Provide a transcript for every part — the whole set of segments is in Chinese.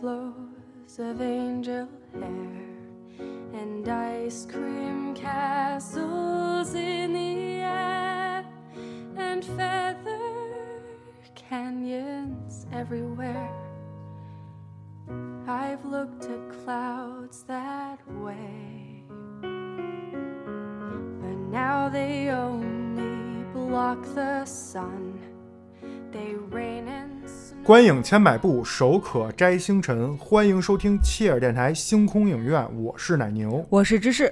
flows of angel hair and ice cream castles in the air and feather canyons everywhere. I've looked at clouds that way, but now they only block the sun. They rain and. 观影千百步，手可摘星辰。欢迎收听切尔电台星空影院，我是奶牛。我是芝士，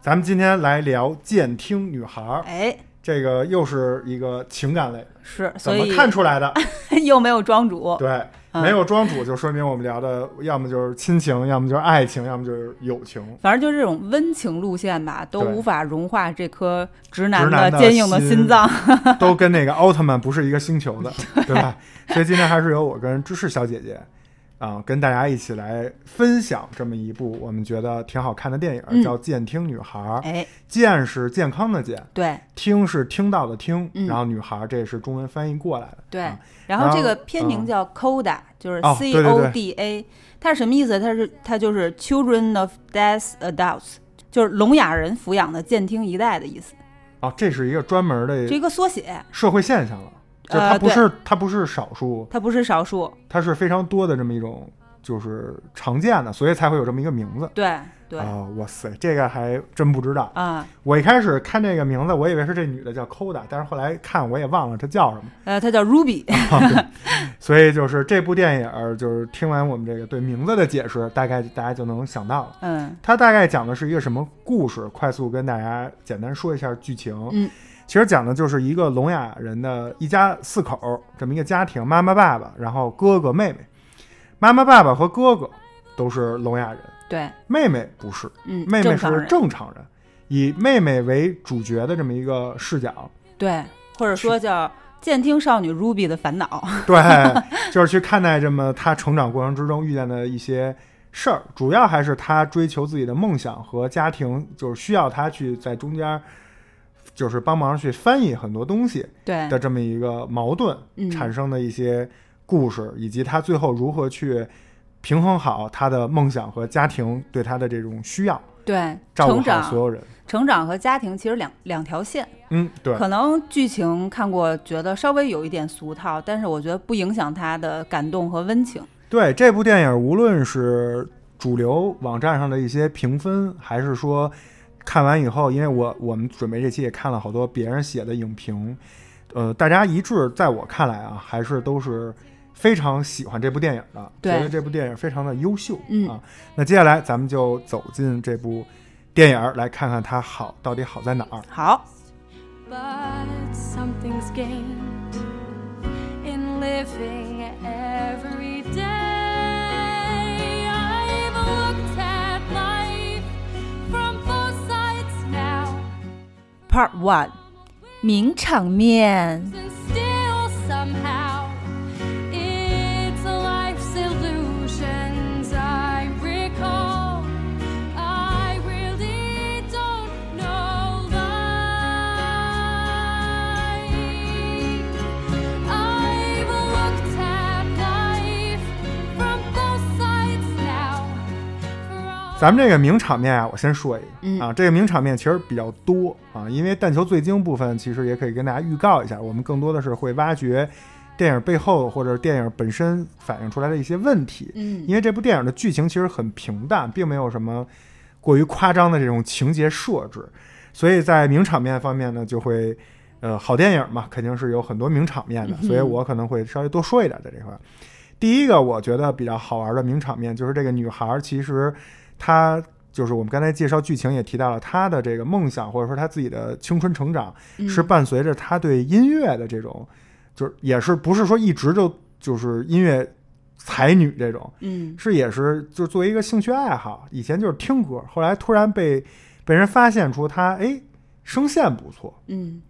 咱们今天来聊《监听女孩》，哎，这个又是一个情感类，是，怎么看出来的？又没有庄主，对，嗯没有庄主，就说明我们聊的要么就是亲情，要么就是爱情，要么就是友情。反正就是这种温情路线吧，都无法融化这颗直男的坚硬的心心脏。都跟那个奥特曼不是一个星球的，对吧？所以今天还是由我跟芝士小姐姐啊、跟大家一起来分享这么一部我们觉得挺好看的电影，嗯叫《健听女孩》。哎，健是健康的健，对听是听到的听，嗯然后女孩这是中文翻译过来的。对啊，然后这个片名叫 Coda，就是哦 C 对对 O 对 D A，它是什么意思？它是它就是 Children of Deaf Adults，就是聋哑人抚养的健听一代的意思，哦，这是一个专门是一个缩写，社会现象了，就它不是、它不是少数，它不是少数。它是非常多的这么一种就是常见的，所以才会有这么一个名字。对对啊、哇塞，这个还真不知道。啊，我一开始看这个名字，我以为是这女的叫 Koda，但是后来看我也忘了她叫什么。呃，她叫 Ruby，所以就是这部电影，就是听完我们这个对名字的解释，大概大家就能想到了。嗯它大概讲的是一个什么故事？快速跟大家简单说一下剧情。嗯，其实讲的就是一个聋哑人的一家四口这么一个家庭，妈妈、爸爸，然后哥哥、妹妹。妈妈、爸爸和哥哥都是聋哑人，对，妹妹不是，嗯，妹妹是正常人以妹妹为主角的这么一个视角。对，或者说叫监听少女 Ruby 的烦恼。对，就是去看待这么她成长过程之中遇见的一些事儿，主要还是她追求自己的梦想和家庭，就是需要她去在中间，就是帮忙去翻译很多东西对，的这么一个矛盾嗯产生的一些故事，以及他最后如何去平衡好他的梦想和家庭对他的这种需要，对，照顾成长、好所有人。成长和家庭其实两两条线。嗯，对，可能剧情看过，觉得稍微有一点俗套，但是我觉得不影响它的感动和温情。对这部电影，无论是主流网站上的一些评分，还是说看完以后，因为我我们准备这期也看了好多别人写的影评，呃，大家一致在我看来啊，还是都是非常喜欢这部电影的，对觉得这部电影非常的优秀、嗯啊。那接下来咱们就走进这部电影，来看看它好到底好在哪儿。好，But something's gained in living every Part One，名场面。咱们这个名场面啊，我先说一个、嗯。啊，这个名场面其实比较多啊，因为但求最精部分，其实也可以跟大家预告一下，我们更多的是会挖掘电影背后或者电影本身反映出来的一些问题，嗯。因为这部电影的剧情其实很平淡，并没有什么过于夸张的这种情节设置，所以在名场面方面呢，就会呃，好电影嘛，肯定是有很多名场面的，所以我可能会稍微多说一点在这块儿。第一个我觉得比较好玩的名场面，就是这个女孩儿其实她。就是我们刚才介绍剧情也提到了他的这个梦想，或者说他自己的青春成长，嗯是伴随着他对音乐的这种，就是也是不是说一直就就是音乐才女这种，嗯是也是就作为一个兴趣爱好，以前就是听歌，后来突然被被人发现出他哎声线不错，嗯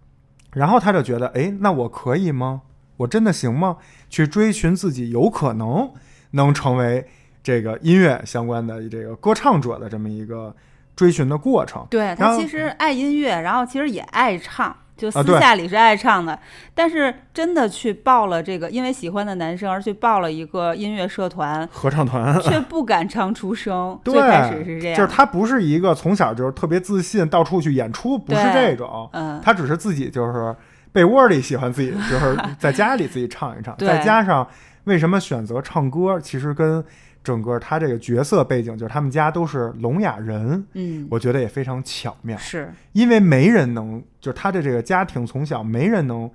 然后他就觉得哎那我可以吗？我真的行吗？去追寻自己有可能能成为这个音乐相关的这个歌唱者的这么一个追寻的过程。对他其实爱音乐，然后其实也爱唱，就私下里是爱唱的，但是真的去报了这个，因为喜欢的男生而去报了一个音乐社团，合唱团。却不敢唱出声。对最开始是这样，就是他不是一个从小就是特别自信，到处去演出，不是这种，嗯，他只是自己就是被窝里喜欢自己，就是在家里自己唱一唱。再加上为什么选择唱歌，其实跟整个他这个角色背景，就是他们家都是聋哑人，嗯，我觉得也非常巧妙。是。因为没人能，就是他的这个家庭从小没人能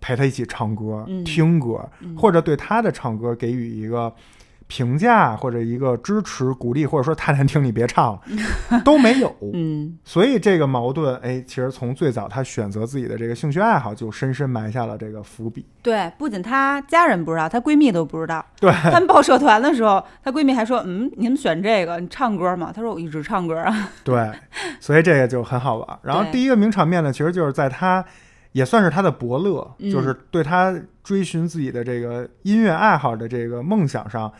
陪他一起唱歌、嗯。听歌，嗯。或者对他的唱歌给予一个评价或者一个支持、鼓励，或者说太难听你别唱了，都没有。嗯所以这个矛盾，哎，其实从最早他选择自己的这个兴趣爱好，就深深埋下了这个伏笔。对，不仅她家人不知道，她闺蜜都不知道。对，他们报社团的时候，她闺蜜还说：“嗯，你们选这个，你唱歌吗？”她说：“我一直唱歌啊。对，所以这个就很好玩。然后第一个名场面呢，其实就是在他也算是他的伯乐，嗯就是对他追寻自己的这个音乐爱好的这个梦想上，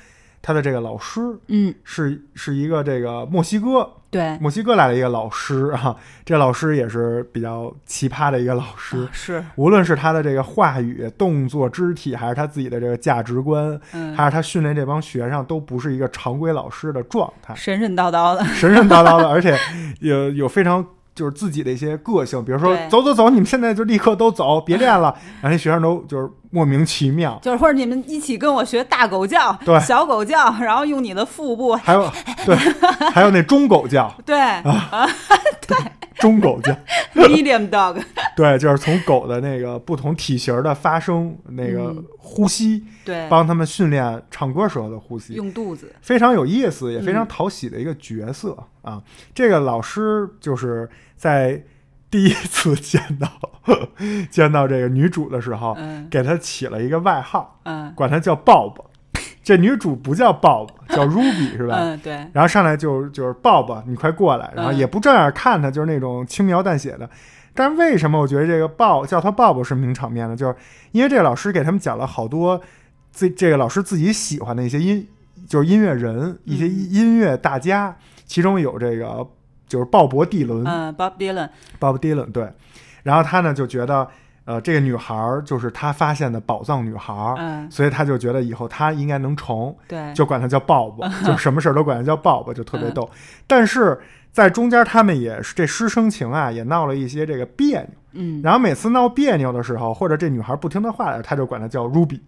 他的这个老师”嗯，是是一个这个墨西哥对，墨西哥来的一个老师啊，这老师也是比较奇葩的一个老师。啊是，无论是他的这个话语、动作、肢体，还是他自己的这个价值观，嗯，还是他训练这帮学生，都不是一个常规老师的状态。神神叨叨的。神神叨叨的，而且有有非常就是自己的一些个性，比如说走走走，你们现在就立刻都走，别练了，然后那学生都就是莫名其妙。就是或者你们一起跟我学大狗叫，对。小狗叫，然后用你的腹部，还有对，还有那中狗叫，对、啊 中狗叫，medium dog，对，就是从狗的那个不同体型的发声，那个嗯呼吸，对，帮他们训练唱歌时候的呼吸。用肚子，非常有意思，也非常嗯讨喜的一个角色、啊。这个老师就是在第一次见到见到这个女主的时候，嗯给她起了一个外号，嗯管她叫 Bob。这女主不叫 Bob，叫 Ruby 是吧？嗯，对，然后上来就就是 Bob，你快过来，然后嗯也不正眼看他，就是那种轻描淡写的。但是为什么我觉得这个 Bob 叫他 Bob 是名场面呢？就是因为这个老师给他们讲了好多自这个老师自己喜欢的一些音，就是音乐人，一些嗯音乐大家，其中有这个就是鲍勃迪伦、嗯，Bob Dylan，Bob Dylan 对。然后他呢就觉得，呃，这个女孩儿就是他发现的宝藏女孩儿，嗯，所以他就觉得以后他应该能成。对，就管她叫鲍勃，就 什么事儿都管她叫鲍勃，就特嗯别逗。但是在中间，他们也是这师生情啊，也闹了一些这个别扭。嗯，然后每次闹别扭的时候，或者这女孩不听他话了，他就管她叫 Ruby。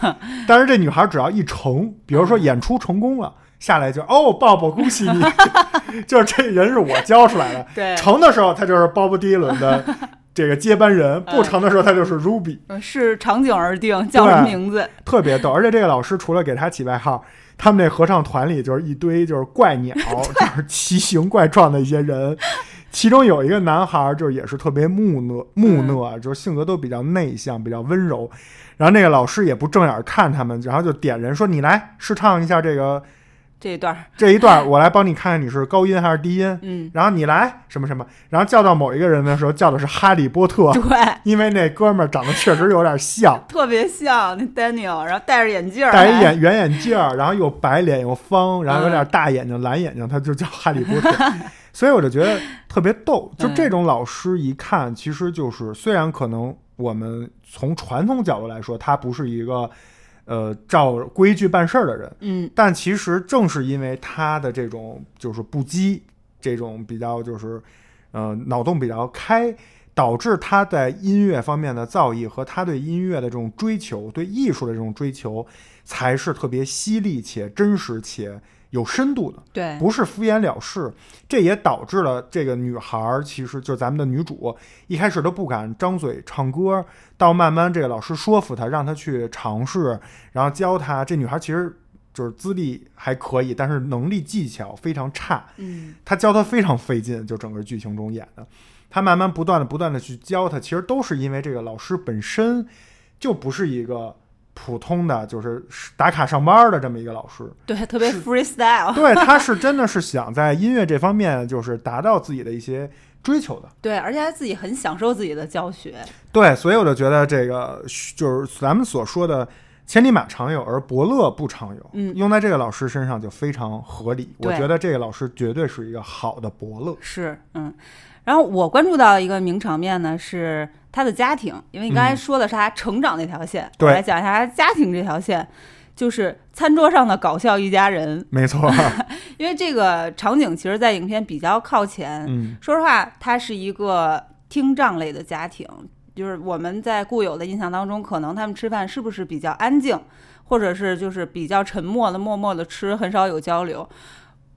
但是这女孩只要一成，比如说演出成功了。下来就哦，鲍勃，恭喜你！就是这人是我教出来的。对，成的时候，他就是鲍勃迪伦的这个接班人；嗯不成的时候，他就是 Ruby。嗯是场景而定，叫什么名字？特别逗。而且这个老师除了给他起外号，他们那合唱团里就是一堆就是怪鸟，就是奇形怪状的一些人。其中有一个男孩，就是也是特别木讷木讷，就是性格都比较内向，比较温柔。然后那个老师也不正眼看他们，然后就点人说：“你来试唱一下这个这一段儿，这一段，我来帮你看看你是高音还是低音。嗯，然后你来什么什么，然后叫到某一个人的时候，叫的是哈利波特，对，因为那哥们儿长得确实有点像。特别像那 Daniel，然后戴着眼镜儿，戴一眼圆眼镜儿，然后又白脸又方，然后有点大眼睛、蓝眼睛，他就叫哈利波特。所以我就觉得特别逗，就这种老师一看，其实就是虽然可能我们从传统角度来说，他不是一个呃照规矩办事儿的人，嗯。但其实正是因为他的这种就是不羁，这种比较就是呃脑洞比较开，导致他在音乐方面的造诣和他对音乐的这种追求，对艺术的这种追求，才是特别犀利且真实且有深度的，对，不是敷衍了事。这也导致了这个女孩儿，其实就是咱们的女主，一开始都不敢张嘴唱歌，到慢慢这个老师说服她，让她去尝试，然后教她。这女孩其实就是资历还可以，但是能力技巧非常差，嗯他教她非常费劲，就整个剧情中演的。她慢慢不断的不断的去教她，其实都是因为这个老师本身就不是一个普通的，就是打卡上班的这么一个老师。对，特别 freestyle，对，他是真的是想在音乐这方面，就是达到自己的一些追求的。对，而且他自己很享受自己的教学，对，所以我就觉得这个就是咱们所说的“千里马常有，而伯乐不常有”，嗯用在这个老师身上就非常合理。我觉得这个老师绝对是一个好的伯乐。是，嗯。然后我关注到一个名场面呢，是他的家庭，因为你刚才嗯说的是他成长那条线，来讲一下他家庭这条线，就是餐桌上的搞笑一家人。没错，因为这个场景其实，在影片比较靠前。嗯说实话，它是一个听障类的家庭，就是我们在固有的印象当中，可能他们吃饭是不是比较安静，或者是就是比较沉默的、默默的吃，很少有交流。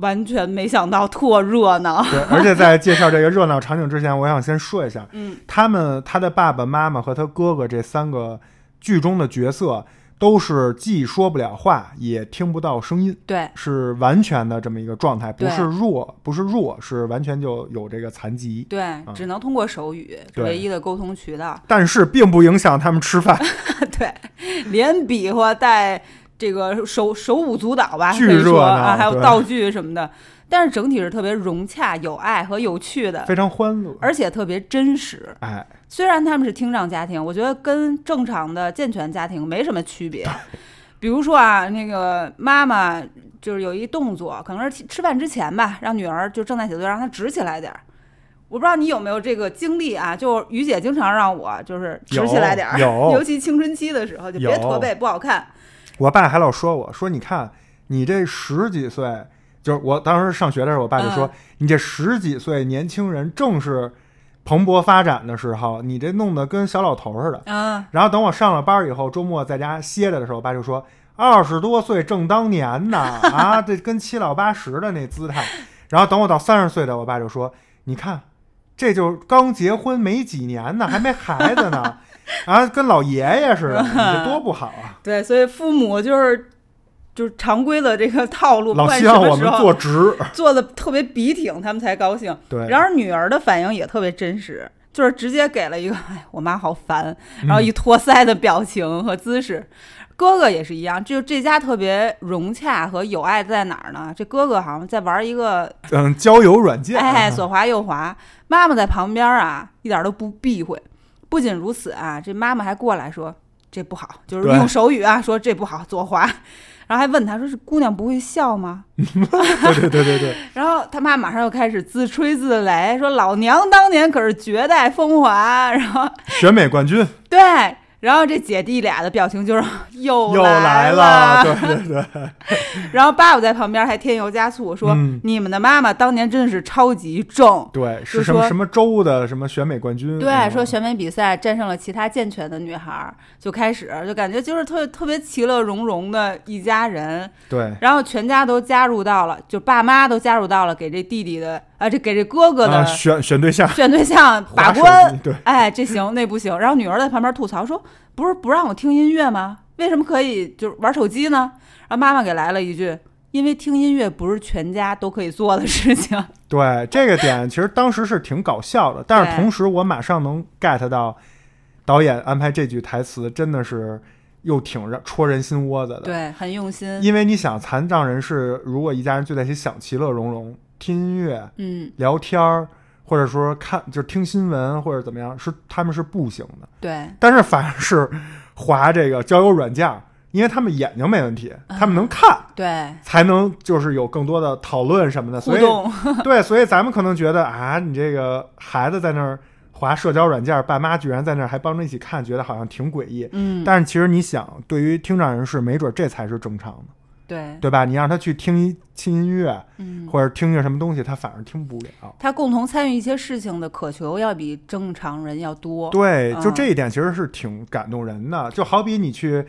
完全没想到特热闹。对，而且在介绍这个热闹场景之前，我想先说一下，嗯，他们他的爸爸妈妈和他哥哥这三个剧中的角色都是既说不了话，也听不到声音，对。是完全的这么一个状态，不是弱，不是弱，是完全就有这个残疾，对，只能通过手语唯一的沟通渠道。但是并不影响他们吃饭，对，连比划带这个手手舞足蹈吧，巨可以说啊，还有道具什么的。但是整体是特别融洽、有爱和有趣的，非常欢乐，而且特别真实。哎，虽然他们是听障家庭，我觉得跟正常的健全家庭没什么区别。比如说啊，那个妈妈就是有一动作，可能是吃饭之前吧，让女儿就正在写作业，让她直起来点儿。我不知道你有没有这个经历啊？就于姐经常让我就是直起来点儿，尤其青春期的时候，就别驼背不好看。我爸还老说我说，你看你这十几岁，就是我当时上学的时候，我爸就说、嗯你这十几岁年轻人正是蓬勃发展的时候，你这弄得跟小老头似的。嗯，然后等我上了班以后，周末在家歇着的时候，我爸就说二十多岁正当年呢，啊，这跟七老八十的那姿态。然后等我到三十岁的，我爸就说，你看。这就刚结婚没几年呢，还没孩子呢，啊，跟老爷爷似的，你这多不好啊！对，所以父母就是就是常规的这个套路，不老管希望我们什么时候做直，坐的特别笔挺，他们才高兴。对，然而女儿的反应也特别真实，就是直接给了一个“哎，我妈好烦”，嗯然后一托腮的表情和姿势。哥哥也是一样，就这家特别融洽和有爱在哪儿呢？这哥哥好像在玩一个，嗯，交友软件，哎，左滑右滑，妈妈在旁边啊，一点都不避讳。不仅如此啊，这妈妈还过来说这不好，就是用手语啊说这不好，左滑，然后还问他说是姑娘不会笑吗？对对对对对，然后他妈马上又开始自吹自擂，说老娘当年可是绝代风华。然后选美冠军对，然后这姐弟俩的表情就是 又又来了。对对对，然后爸爸在旁边还添油加醋说：“嗯你们的妈妈当年真的是超级正。”对，是什么什么州的什么选美冠军，对，嗯。说选美比赛战胜了其他健全的女孩儿，就开始就感觉就是特特别其乐融融的一家人，对，然后全家都加入到了，就爸妈都加入到了给这弟弟的啊，这给这哥哥的啊选选对象，选对象把划手关，对，哎，这行那不行。然后女儿在旁边吐槽说：“不是不让我听音乐吗？为什么可以就是玩手机呢？”然后妈妈给来了一句：“因为听音乐不是全家都可以做的事情。对这个点，其实当时是挺搞笑的，但是同时我马上能 get 到导演安排这句台词真的是又挺让戳人心窝子”的。对，很用心。因为你想，残障人士如果一家人聚在一起想其乐融融，听音乐、嗯，聊天儿，或者说看就是听新闻或者怎么样，是他们是不行的。对但是反而是划这个交友软件儿，因为他们眼睛没问题，嗯他们能看，对，才能就是有更多的讨论什么的。所以。对，所以咱们可能觉得啊，你这个孩子在那儿滑社交软件儿，爸妈居然在那儿还帮着一起看，觉得好像挺诡异。嗯，但是其实你想，对于听障人士，没准这才是正常的，对，对吧？你让他去听一轻音乐，嗯，或者听个什么东西，他反而听不了。他共同参与一些事情的渴求要比正常人要多。对，就嗯这一点其实是挺感动人的。就好比你去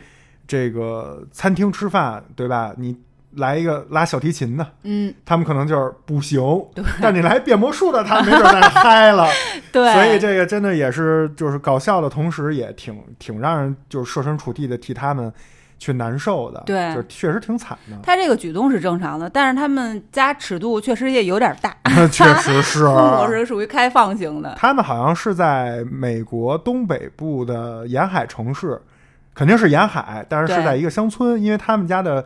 这个餐厅吃饭，对吧？你来一个拉小提琴的，嗯，他们可能就是不行，但你来变魔术的，他们没准在那嗨了。对，所以这个真的也是就是搞笑的同时，也挺挺让人就是设身处地的替他们去难受的。对就是确实挺惨的。他这个举动是正常的，但是他们家尺度确实也有点大，确实是。父母是属于开放型的。他们好像是在美国东北部的沿海城市，肯定是沿海，但是是在一个乡村，因为他们家的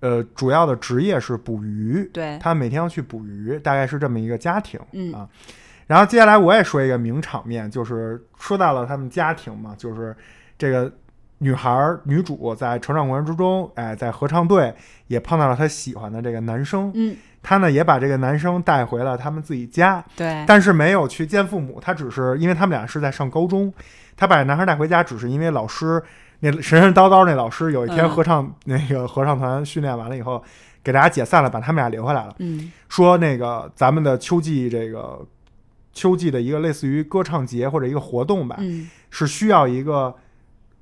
呃主要的职业是捕鱼，对，他每天要去捕鱼，大概是这么一个家庭。嗯啊然后接下来我也说一个名场面，就是说到了他们家庭嘛，就是这个女孩儿女主在成长过程之中，哎，在合唱队也碰到了她喜欢的这个男生，嗯，她呢也把这个男生带回了他们自己家，对，但是没有去见父母，她只是因为他们俩是在上高中，她把男孩带回家，只是因为老师那神神叨叨那老师有一天嗯。合唱、那个合唱团训练完了以后，给大家解散了，把他们俩留回来了。嗯。说那个咱们的秋季这个秋季的一个类似于歌唱节或者一个活动吧，嗯，是需要一个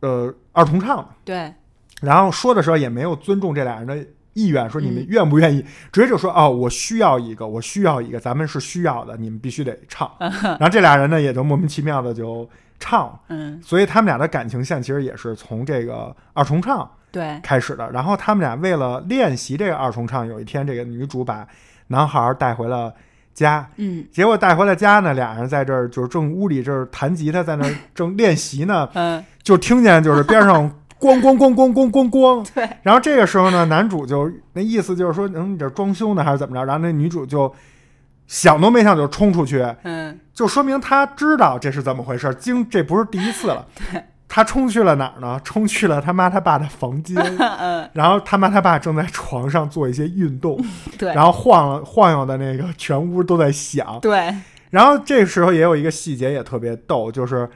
呃二重唱的。对，然后说的时候也没有尊重这俩人的意愿，说你们嗯愿不愿意，直接就说哦，我需要一个，我需要一个，咱们是需要的，你们必须得唱。然后这俩人呢也就莫名其妙的就唱，嗯所以他们俩的感情线其实也是从这个二重唱对，开始的。然后他们俩为了练习这个二重唱，有一天这个女主把男孩带回了家，嗯结果带回了家呢，俩人在这儿就是正屋里这儿弹吉他，在那儿正练习呢，嗯，就听见就是边上咣咣咣咣咣咣咣。对，然后这个时候呢，男主就那意思就是说，嗯，你这装修呢还是怎么着？然后那女主就想都没想就冲出去，嗯就说明他知道这是怎么回事。经这不是第一次了，对，他冲去了哪儿呢？冲去了他妈他爸的房间，嗯。然后他妈他爸正在床上做一些运动，对，然后晃了晃悠的那个全屋都在响。对，然后这时候也有一个细节也特别逗，就是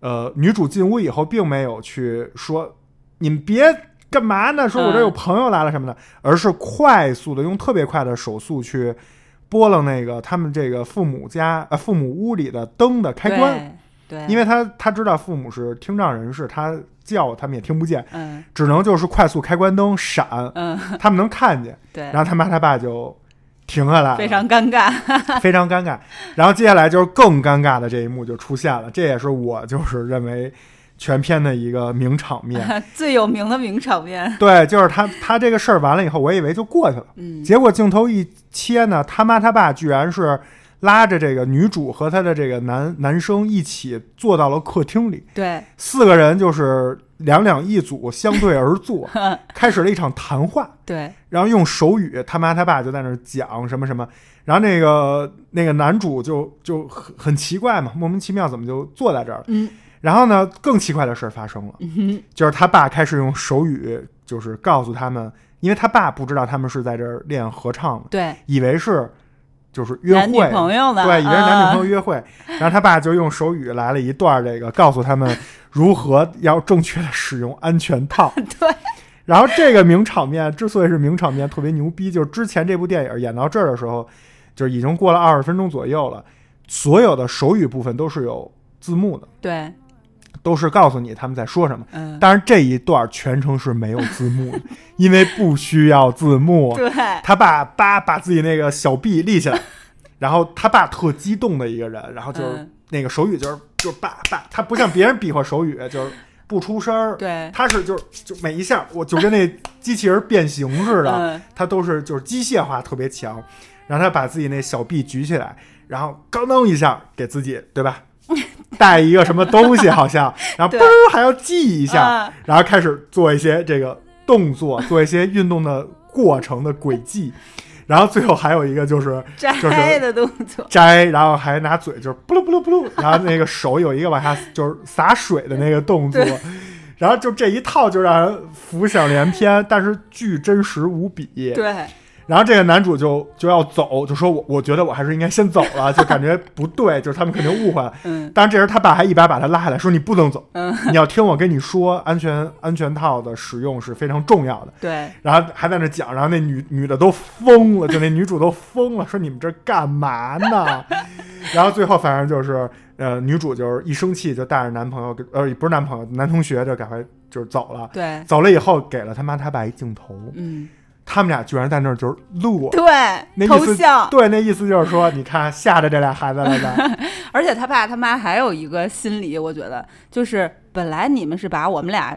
呃，女主进屋以后并没有去说你们别干嘛呢，说我这有朋友来了什么的，而是快速的用特别快的手速去拨了那个他们这个父母家呃父母屋里的灯的开关，对，因为他他知道父母是听障人士，他叫他们也听不见，嗯。只能就是快速开关灯闪，嗯，他们能看见，对。然，后他妈他爸就停下来了，非常尴尬，非常尴尬。然后接下来就是更尴尬的这一幕就出现了，这也是我就是认为全片的一个名场面。最有名的名场面，对，就是他他这个事儿完了以后，我以为就过去了，嗯，结果镜头一切呢，他妈他爸居然是拉着这个女主和她的这个男男生一起坐到了客厅里，对，四个人就是两两一组相对而坐，开始了一场谈话。对，然后用手语，他妈他爸就在那儿讲什么什么，然后那个那个男主就就很很奇怪嘛，莫名其妙怎么就坐在这儿了？嗯。然后呢，更奇怪的事儿发生了，嗯，就是他爸开始用手语，就是告诉他们，因为他爸不知道他们是在这儿练合唱的，对，以为是就是约男女会，朋友呢，对，以为是男女朋友友，约会，然后他爸就用手语来了一段这个，告诉他们如何要正确的使用安全套。对。然后这个名场面之所以是名场面，特别牛逼，就是之前这部电影演到这儿的时候，就是已经过了二十分钟左右了，所有的手语部分都是有字幕的，对，都是告诉你他们在说什么。嗯，但是这一段全程是没有字幕的，因为不需要字幕。对，他爸叭把自己那个小臂立起来，然后他爸特激动的一个人，然后就是嗯那个手语就是就是叭叭，他不像别人比划手语就是不出声儿，对，他是就是就每一下我就跟那机器人变形似的，嗯，他都是就是机械化特别强，然后他把自己那小臂举起来，然后咣当一下给自己对吧？带一个什么东西好像，然后嘣儿还要记一下，啊。然后开始做一些这个动作，做一些运动的过程的轨迹，然后最后还有一个就是摘的动作，摘，然后还拿嘴就是布噜布噜布噜，然后那个手有一个往下就是洒水的那个动作，然后就这一套就让人浮想联翩，但是巨真实无比。对，然后这个男主就就要走，就说我我觉得我还是应该先走了，就感觉不对，就是他们肯定误会了。嗯但是这时他爸还一把把他拉下来，说你不能走，嗯，你要听我跟你说，安全安全套的使用是非常重要的。对，然后还在那讲，然后那女女的都疯了，就那女主都疯了，说你们这干嘛呢？然后最后反正就是，呃，女主就是一生气就带着男朋友，呃，不是男朋友，男同学就赶快就是走了。对，走了以后，给了他妈他爸一镜头，嗯，他们俩居然在那儿就是录，对那，意思对，那意思就是说，你看吓着这俩孩子了吧？而且他爸他妈还有一个心理，我觉得就是本来你们是把我们俩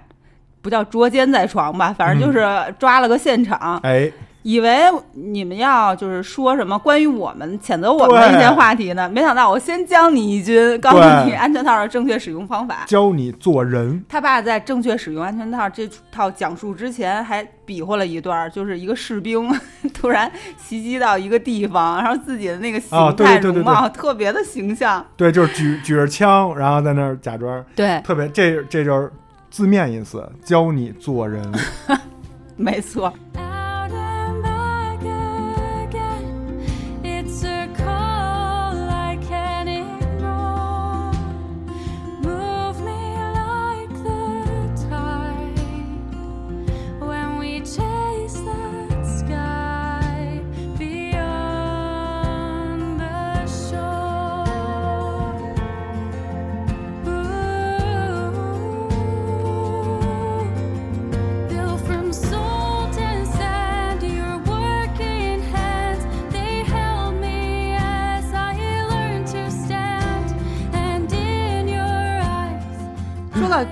不叫捉奸在床吧，反正就是抓了个现场，哎，以为你们要就是说什么关于我们谴责我们的一些话题呢，没想到我先教你一军，告诉你安全套的正确使用方法。教你做人，他爸在正确使用安全套这套讲述之前，还比划了一段，就是一个士兵 突然袭击到一个地方，然后自己的那个形态对对对容貌特别的形象。对，就是举举着枪，然后在那儿假装，对，特别这这就是字面意思，教你做人。没错，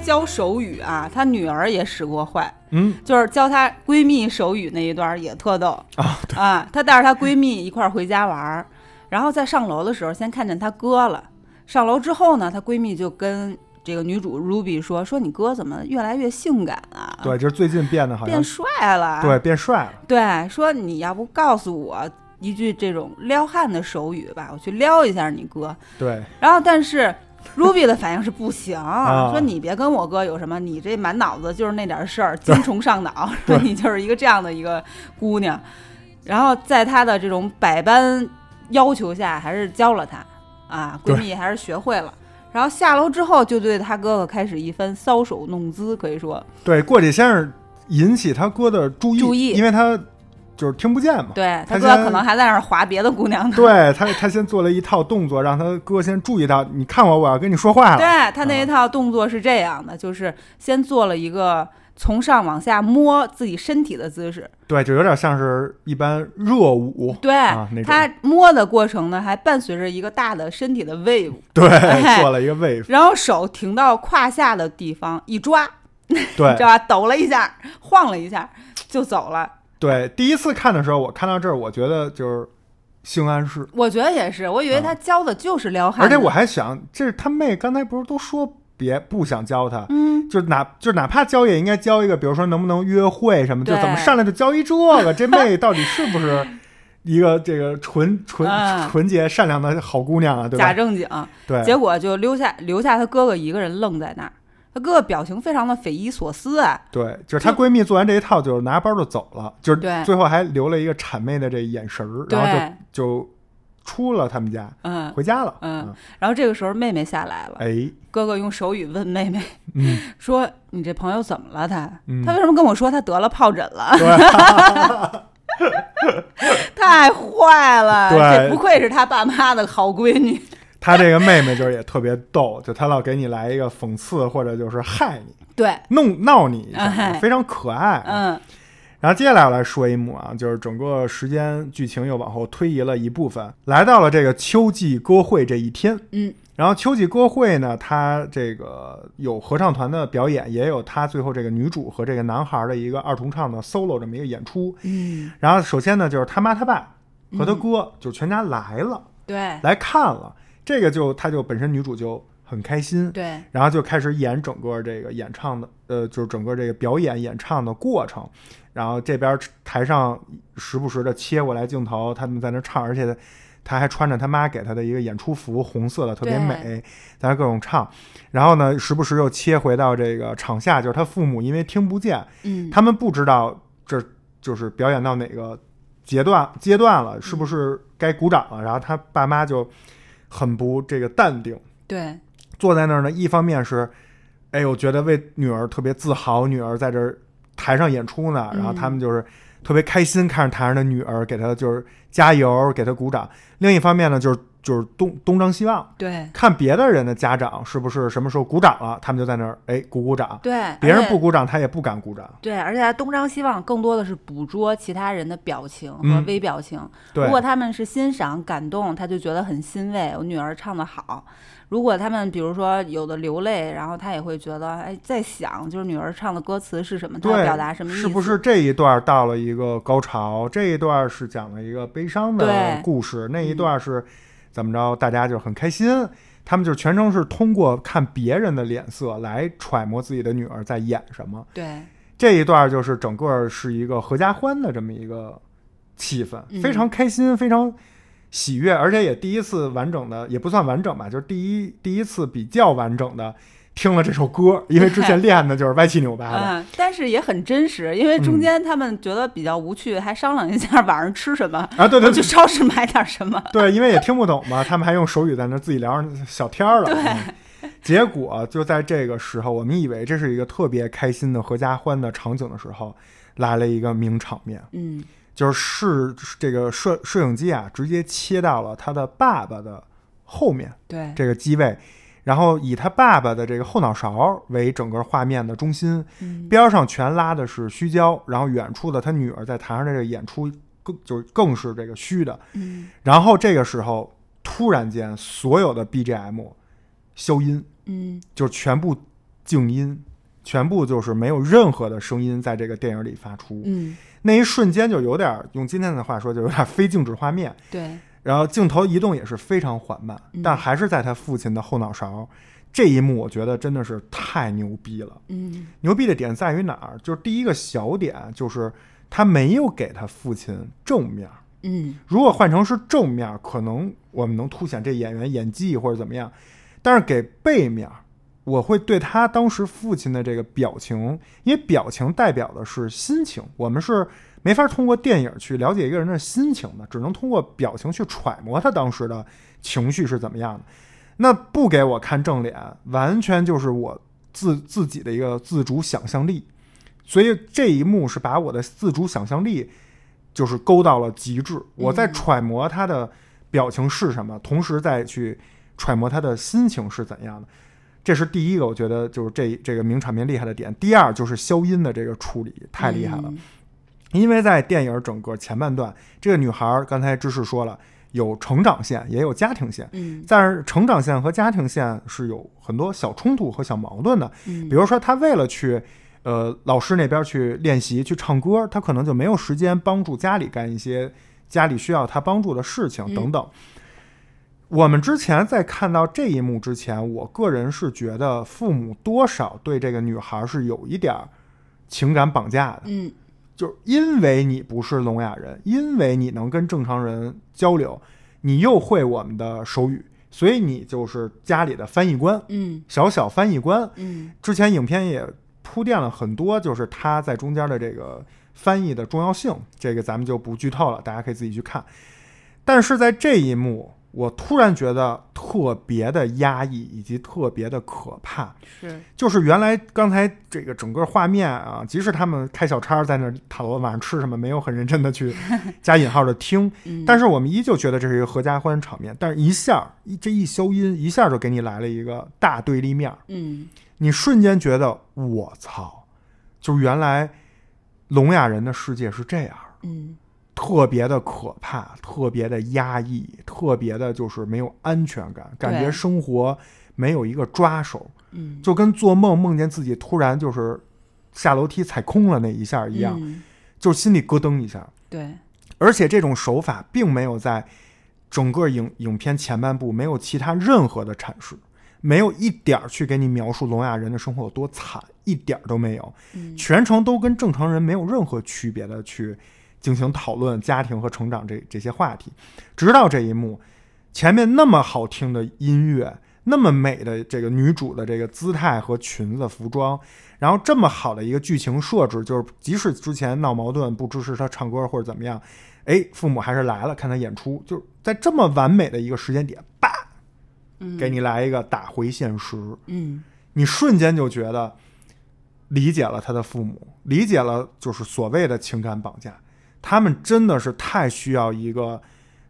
教手语啊，她女儿也使过坏，嗯。就是教她闺蜜手语那一段也特逗。啊，啊，她带着她闺蜜一块儿回家玩儿，然后在上楼的时候先看见她哥了，上楼之后呢，她闺蜜就跟这个女主 Ruby 说说你哥怎么越来越性感啊，对，就是最近变得好像变帅了，对变帅了。对，说你要不告诉我一句这种撩汉的手语吧，我去撩一下你哥。对。然后但是 Ruby 的反应是不行，啊说你别跟我哥有什么，你这满脑子就是那点事儿，精虫上脑，说你就是一个这样的一个姑娘。然后在她的这种百般要求下，还是教了她啊，闺蜜还是学会了。然后下楼之后，就对她哥哥开始一番搔首弄姿，可以说，对，过去先是引起他哥的注意，注意因为他就是听不见嘛。对他哥可能还在那儿划别的姑娘呢。对他，他先做了一套动作，让他哥先注意到，你看我，我要跟你说话了。对他那一套动作是这样的，就是先做了一个从上往下摸自己身体的姿势。对，就有点像是一般热舞。对、啊他摸的过程呢，还伴随着一个大的身体的 wave，对，哎做了一个 wave。然后手停到胯下的地方一抓，对知道吧？抖了一下，晃了一下就走了。对，第一次看的时候，我看到这儿，我觉得就是性暗示，我觉得也是，我以为他教的就是撩汉的，而且我还想，这是他妹刚才不是都说别不想教他，嗯，就哪就哪怕教也应该教一个，比如说能不能约会什么，就怎么上来就教一这个，这妹到底是不是 一个这个纯纯嗯。纯洁善良的好姑娘啊？对吧？假正经，对，结果就留下留下他哥哥一个人愣在那儿，他哥哥表情非常的匪夷所思啊，对，就是她闺蜜做完这一套，就是拿包就走了，就是最后还留了一个谄媚的这眼神儿，然后，就就出了他们家，嗯。回家了。嗯，然后这个时候妹妹下来了，哎，哥哥用手语问妹妹嗯，说：“你这朋友怎么了他？嗯他为什么跟我说他得了疱疹了？对，太坏了！对这不愧是他爸妈的好闺女。她这个妹妹就是也特别逗，就他老给你来一个讽刺或者就是害你、对，弄闹你一下，哎非常可爱。嗯然后接下来我来说一幕啊，就是整个时间剧情又往后推移了一部分，来到了这个秋季歌会这一天。嗯，然后秋季歌会呢，它这个有合唱团的表演，也有它最后这个女主和这个男孩的一个二重唱的 solo 这么一个演出。嗯，然后首先呢，就是他妈他爸和他哥，就全家来了，对来看了。这个就他就本身女主就很开心，对，然后就开始演整个这个演唱的，呃，就是整个这个表演演唱的过程。然后这边台上时不时的切过来镜头，他们在那唱，而且他还穿着他妈给他的一个演出服，红色的，特别美，在那各种唱。然后呢，时不时又切回到这个场下，就是他父母因为听不见，嗯，他们不知道这就是表演到哪个阶段阶段了，是不是该鼓掌了？然后他爸妈就很不这个淡定，对。坐在那儿呢，一方面是，哎我，觉得为女儿特别自豪，女儿在这儿台上演出呢，然后他们就是特别开心，看着台上的女儿，给她就是加油，给她鼓掌。另一方面呢，就是就是东东张西望，对看别的人的家长是不是什么时候鼓掌了，他们就在那儿哎鼓鼓掌，对，别人不鼓掌，他也不敢鼓掌。对，而且他东张西望，更多的是捕捉其他人的表情和嗯微表情。对如果他们是欣赏、感动，他就觉得很欣慰，我女儿唱得好。如果他们比如说有的流泪，然后他也会觉得，哎，在想就是女儿唱的歌词是什么，他要，表达什么意思？是不是这一段到了一个高潮？这一段是讲了一个悲伤的故事，那一段是怎么着？大家就很开心。他们就全程是通过看别人的脸色来揣摩自己的女儿在演什么。对这一段就是整个是一个合家欢的这么一个气氛，嗯非常开心，非常喜悦，而且也第一次完整的，也不算完整吧，就是第一第一次比较完整的听了这首歌，因为之前练的就是歪七扭八的。嗯，但是也很真实，因为中嗯间他们觉得比较无趣，还商量一下晚上吃什么，啊，对对去超市买点什么。对，因为也听不懂嘛，他们还用手语在那自己聊上小天儿了。嗯。结果就在这个时候，我们以为这是一个特别开心的合家欢的场景的时候，来了一个名场面，嗯。就是视这个摄摄影机啊，直接切到了他的爸爸的后面对，这个机位，然后以他爸爸的这个后脑勺为整个画面的中心，嗯边上全拉的是虚焦，然后远处的他女儿在台上这个演出更就更是这个虚的。嗯然后这个时候突然间所有的 BGM 消音，嗯就全部静音，全部就是没有任何的声音在这个电影里发出。嗯，那一瞬间就有点儿用今天的话说，就有点儿非静止画面。对，然后镜头移动也是非常缓慢，嗯但还是在他父亲的后脑勺。这一幕我觉得真的是太牛逼了。嗯牛逼的点在于哪儿？就是第一个小点，就是他没有给他父亲正面。嗯如果换成是正面，可能我们能凸显这演员演技或者怎么样，但是给背面，我会对他当时父亲的这个表情，因为表情代表的是心情，我们是没法通过电影去了解一个人的心情的，只能通过表情去揣摩他当时的情绪是怎么样的。那不给我看正脸，完全就是我自自己的一个自主想象力，所以这一幕是把我的自主想象力就是勾到了极致。我在揣摩他的表情是什么，同时再去揣摩他的心情是怎样的。这是第一个，我觉得就是这这个名场面厉害的点。第二就是消音的这个处理太厉害了，因为在电影整个前半段，这个女孩儿刚才知识说了，有成长线，也有家庭线。嗯但是成长线和家庭线是有很多小冲突和小矛盾的。嗯比如说，她为了去呃老师那边去练习去唱歌，她可能就没有时间帮助家里干一些家里需要她帮助的事情等等。我们之前在看到这一幕之前，我个人是觉得父母多少对这个女孩是有一点儿情感绑架的。嗯就是因为你不是聋哑人，因为你能跟正常人交流，你又会我们的手语，所以你就是家里的翻译官，嗯小小翻译官。嗯之前影片也铺垫了很多，就是他在中间的这个翻译的重要性，这个咱们就不剧透了，大家可以自己去看。但是在这一幕，我突然觉得特别的压抑，以及特别的可怕。是就是原来刚才这个整个画面啊，即使他们开小差在那儿讨论晚上吃什么，没有很认真的去 加引号的听，嗯但是我们依旧觉得这是一个合家欢场面。但是一下一这一消音，一下就给你来了一个大对立面儿，嗯你瞬间觉得我操，就是原来聋哑人的世界是这样，嗯特别的可怕，特别的压抑，特别的就是没有安全感，感觉生活没有一个抓手。嗯就跟做梦梦见自己突然就是下楼梯踩空了那一下一样，嗯就心里咯噔一下。对而且这种手法并没有在整个影影片前半部没有其他任何的阐释，没有一点儿去给你描述聋哑人的生活有多惨，一点儿都没有，嗯全程都跟正常人没有任何区别的去进行讨论家庭和成长这这些话题，直到这一幕，前面那么好听的音乐，那么美的这个女主的这个姿态和裙子服装，然后这么好的一个剧情设置，就是即使之前闹矛盾不支持她唱歌或者怎么样，哎，父母还是来了看她演出，就是在这么完美的一个时间点，叭，嗯。给你来一个打回现实，嗯。你瞬间就觉得理解了他的父母，理解了就是所谓的情感绑架，他们真的是太需要一个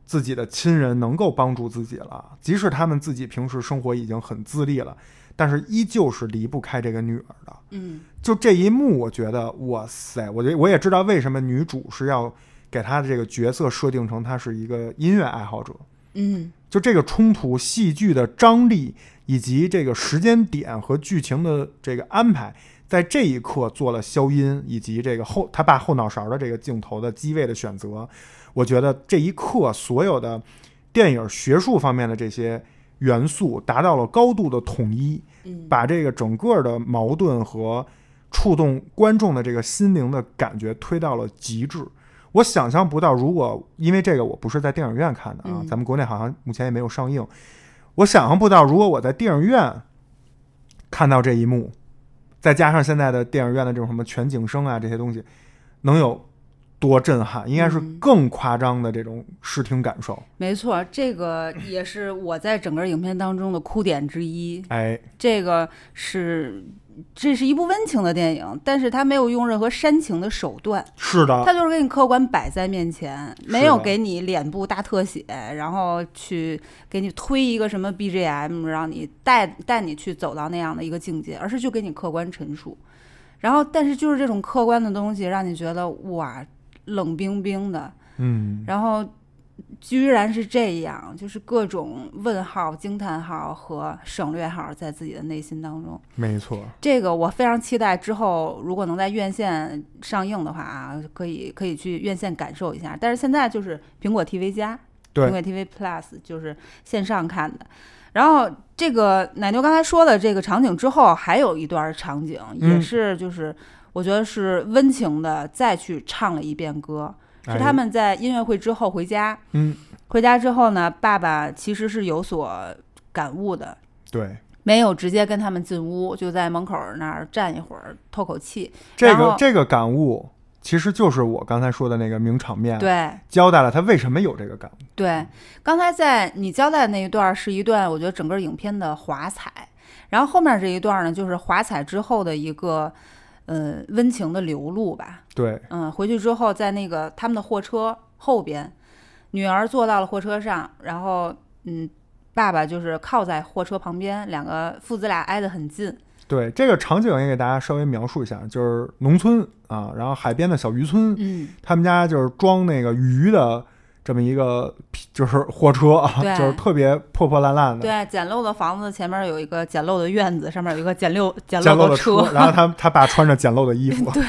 自己的亲人能够帮助自己了，即使他们自己平时生活已经很自立了，但是依旧是离不开这个女儿的。嗯。就这一幕，我觉得哇塞，我觉得我也知道为什么女主是要给她的这个角色设定成她是一个音乐爱好者，嗯。就这个冲突、戏剧的张力，以及这个时间点和剧情的这个安排，在这一刻做了消音，以及这个后他爸后脑勺的这个镜头的机位的选择。我觉得这一刻所有的电影学术方面的这些元素达到了高度的统一，嗯把这个整个的矛盾和触动观众的这个心灵的感觉推到了极致。我想象不到，如果因为这个我不是在电影院看的啊，嗯咱们国内好像目前也没有上映。我想象不到，如果我在电影院看到这一幕，再加上现在的电影院的这种什么全景声啊这些东西，能有多震撼？应该是嗯更夸张的这种视听感受。没错，这个也是我在整个影片当中的哭点之一。哎，这个是这是一部温情的电影，但是他没有用任何煽情的手段，是的，他就是给你客观摆在面前，没有给你脸部大特写，然后去给你推一个什么 BGM，让你带带你去走到那样的一个境界，而是就给你客观陈述。然后，但是就是这种客观的东西，让你觉得哇，冷冰冰的，嗯，然后居然是这样，就是各种问号、惊叹号和省略号在自己的内心当中。没错，这个我非常期待之后如果能在院线上映的话啊，可以可以去院线感受一下。但是现在就是苹果 TV 加，对苹果 TV Plus 就是线上看的。然后这个奶牛刚才说的这个场景之后，还有一段场景也嗯是就是我觉得是温情的，再去唱了一遍歌。是哎他们在音乐会之后回家，嗯，回家之后呢，爸爸其实是有所感悟的，对，没有直接跟他们进屋，就在门口那儿站一会儿透口气。这个这个感悟其实就是我刚才说的那个名场面，对交代了他为什么有这个感悟。对，刚才在你交代的那一段是一段，我觉得整个影片的华彩，然后后面这一段呢，就是华彩之后的一个呃温情的流露吧。对，嗯，回去之后，在那个他们的货车后边，女儿坐到了货车上，然后嗯，爸爸就是靠在货车旁边，两个父子俩挨得很近。对，这个场景也给大家稍微描述一下，就是农村啊，然后海边的小渔村，嗯，他们家就是装那个鱼的这么一个就是货车啊，就是特别破破烂烂的。对，简陋的房子前面有一个简陋的院子，上面有一个简陋简简陋的车，然后他他爸穿着简陋的衣服，对，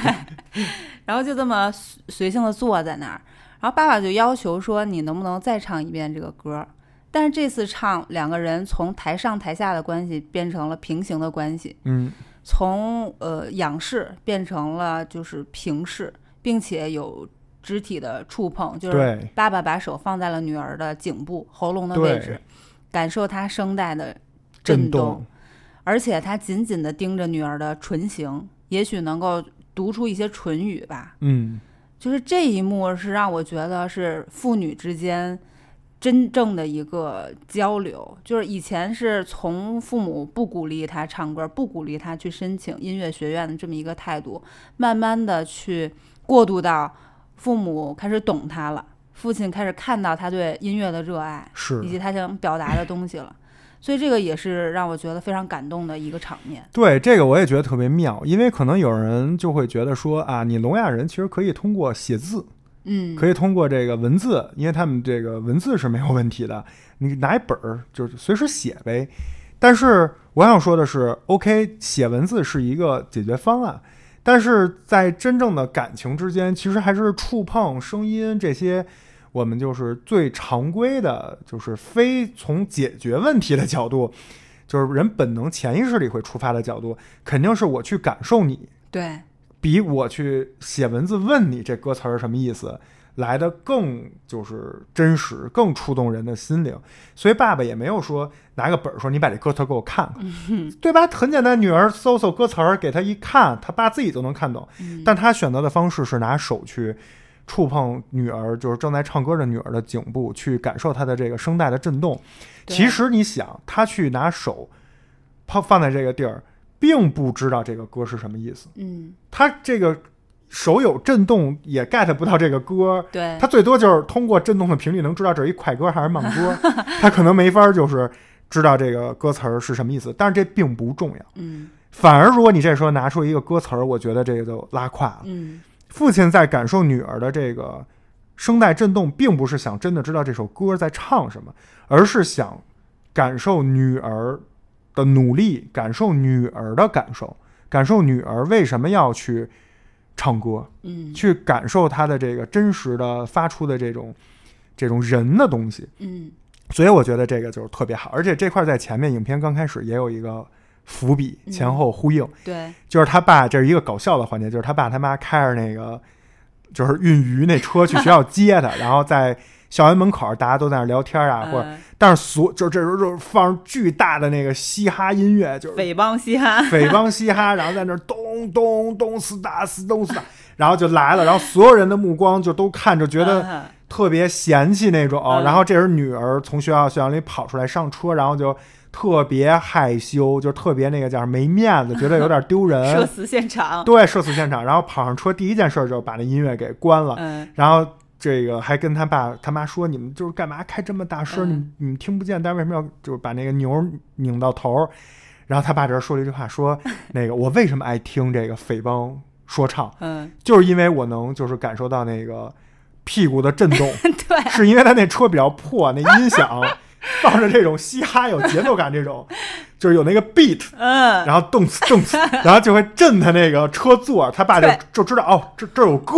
然后就这么随随性的坐在那儿，然后爸爸就要求说：“你能不能再唱一遍这个歌？”但是这次唱，两个人从台上台下的关系变成了平行的关系，嗯，从呃仰视变成了就是平视，并且有肢体的触碰，就是爸爸把手放在了女儿的颈部、喉咙的位置，感受她声带的震动，而且他紧紧地盯着女儿的唇形，也许能够读出一些唇语吧。嗯，就是这一幕是让我觉得是父女之间真正的一个交流。就是以前是从父母不鼓励他唱歌，不鼓励他去申请音乐学院的这么一个态度，慢慢的去过渡到父母开始懂他了，父亲开始看到他对音乐的热爱，是以及他想表达的东西了。所以这个也是让我觉得非常感动的一个场面。对这个我也觉得特别妙，因为可能有人就会觉得说啊，你聋哑人其实可以通过写字，嗯，可以通过这个文字，因为他们这个文字是没有问题的，你拿一本儿就是随时写呗。但是我想说的是，OK，写文字是一个解决方案，但是在真正的感情之间，其实还是触碰、声音这些，我们就是最常规的，就是非从解决问题的角度，就是人本能潜意识里会出发的角度，肯定是我去感受你，对，比我去写文字问你这歌词儿什么意思来的更就是真实，更触动人的心灵。所以爸爸也没有说拿个本儿说你把这歌词儿给我看看，对吧？很简单，女儿搜搜歌词儿给他一看，他爸自己都能看懂。嗯但他选择的方式是拿手去触碰女儿，就是正在唱歌的女儿的颈部，去感受她的这个声带的震动。其实你想，他去拿手放放在这个地儿，并不知道这个歌是什么意思。嗯，他这个手有震动，也 get 不到这个歌。对，他最多就是通过震动的频率能知道这是一快歌还是慢歌，他可能没法就是知道这个歌词儿是什么意思。但是这并不重要，嗯反而如果你这时候拿出一个歌词儿，我觉得这个就拉胯了。嗯父亲在感受女儿的这个声带震动，并不是想真的知道这首歌在唱什么，而是想感受女儿的努力，感受女儿的感受，感受女儿为什么要去唱歌，嗯去感受他的这个真实的发出的这种这种人的东西。嗯所以我觉得这个就是特别好，而且这块在前面影片刚开始也有一个伏笔，嗯前后呼应。对，就是他爸，这是一个搞笑的环节，就是他爸他妈开着那个就是运鱼那车去学校接他，然后在校园门口大家都在那聊天啊，或者嗯但是所就这时候就放巨大的那个嘻哈音乐，就是匪帮嘻哈，匪帮嘻哈，然后在那儿咚咚咚斯达斯咚斯达，然后就来了，然后所有人的目光就都看着，觉得嗯特别嫌弃那种。嗯然后这时候女儿从学校学校里跑出来上车，然后就特别害羞，就特别那个叫没面子，觉得有点丢 社人。死现场，对，社死现场，然后跑上车第一件事就是把那音乐给关了，嗯然后这个还跟他爸他妈说：“你们就是干嘛开这么大声？嗯。你们你们听不见，但是为什么要就是把那个牛拧到头？”然后他爸这儿说了一句话，说：“ 那个我为什么爱听这个匪帮说唱，嗯，就是因为我能就是感受到那个屁股的震动，对，是因为他那车比较破，那音响 放着这种嘻哈有节奏感这种，就是有那个 beat，嗯，然后动次动次，然后就会震他那个车座，他爸就就知道哦，这这有歌，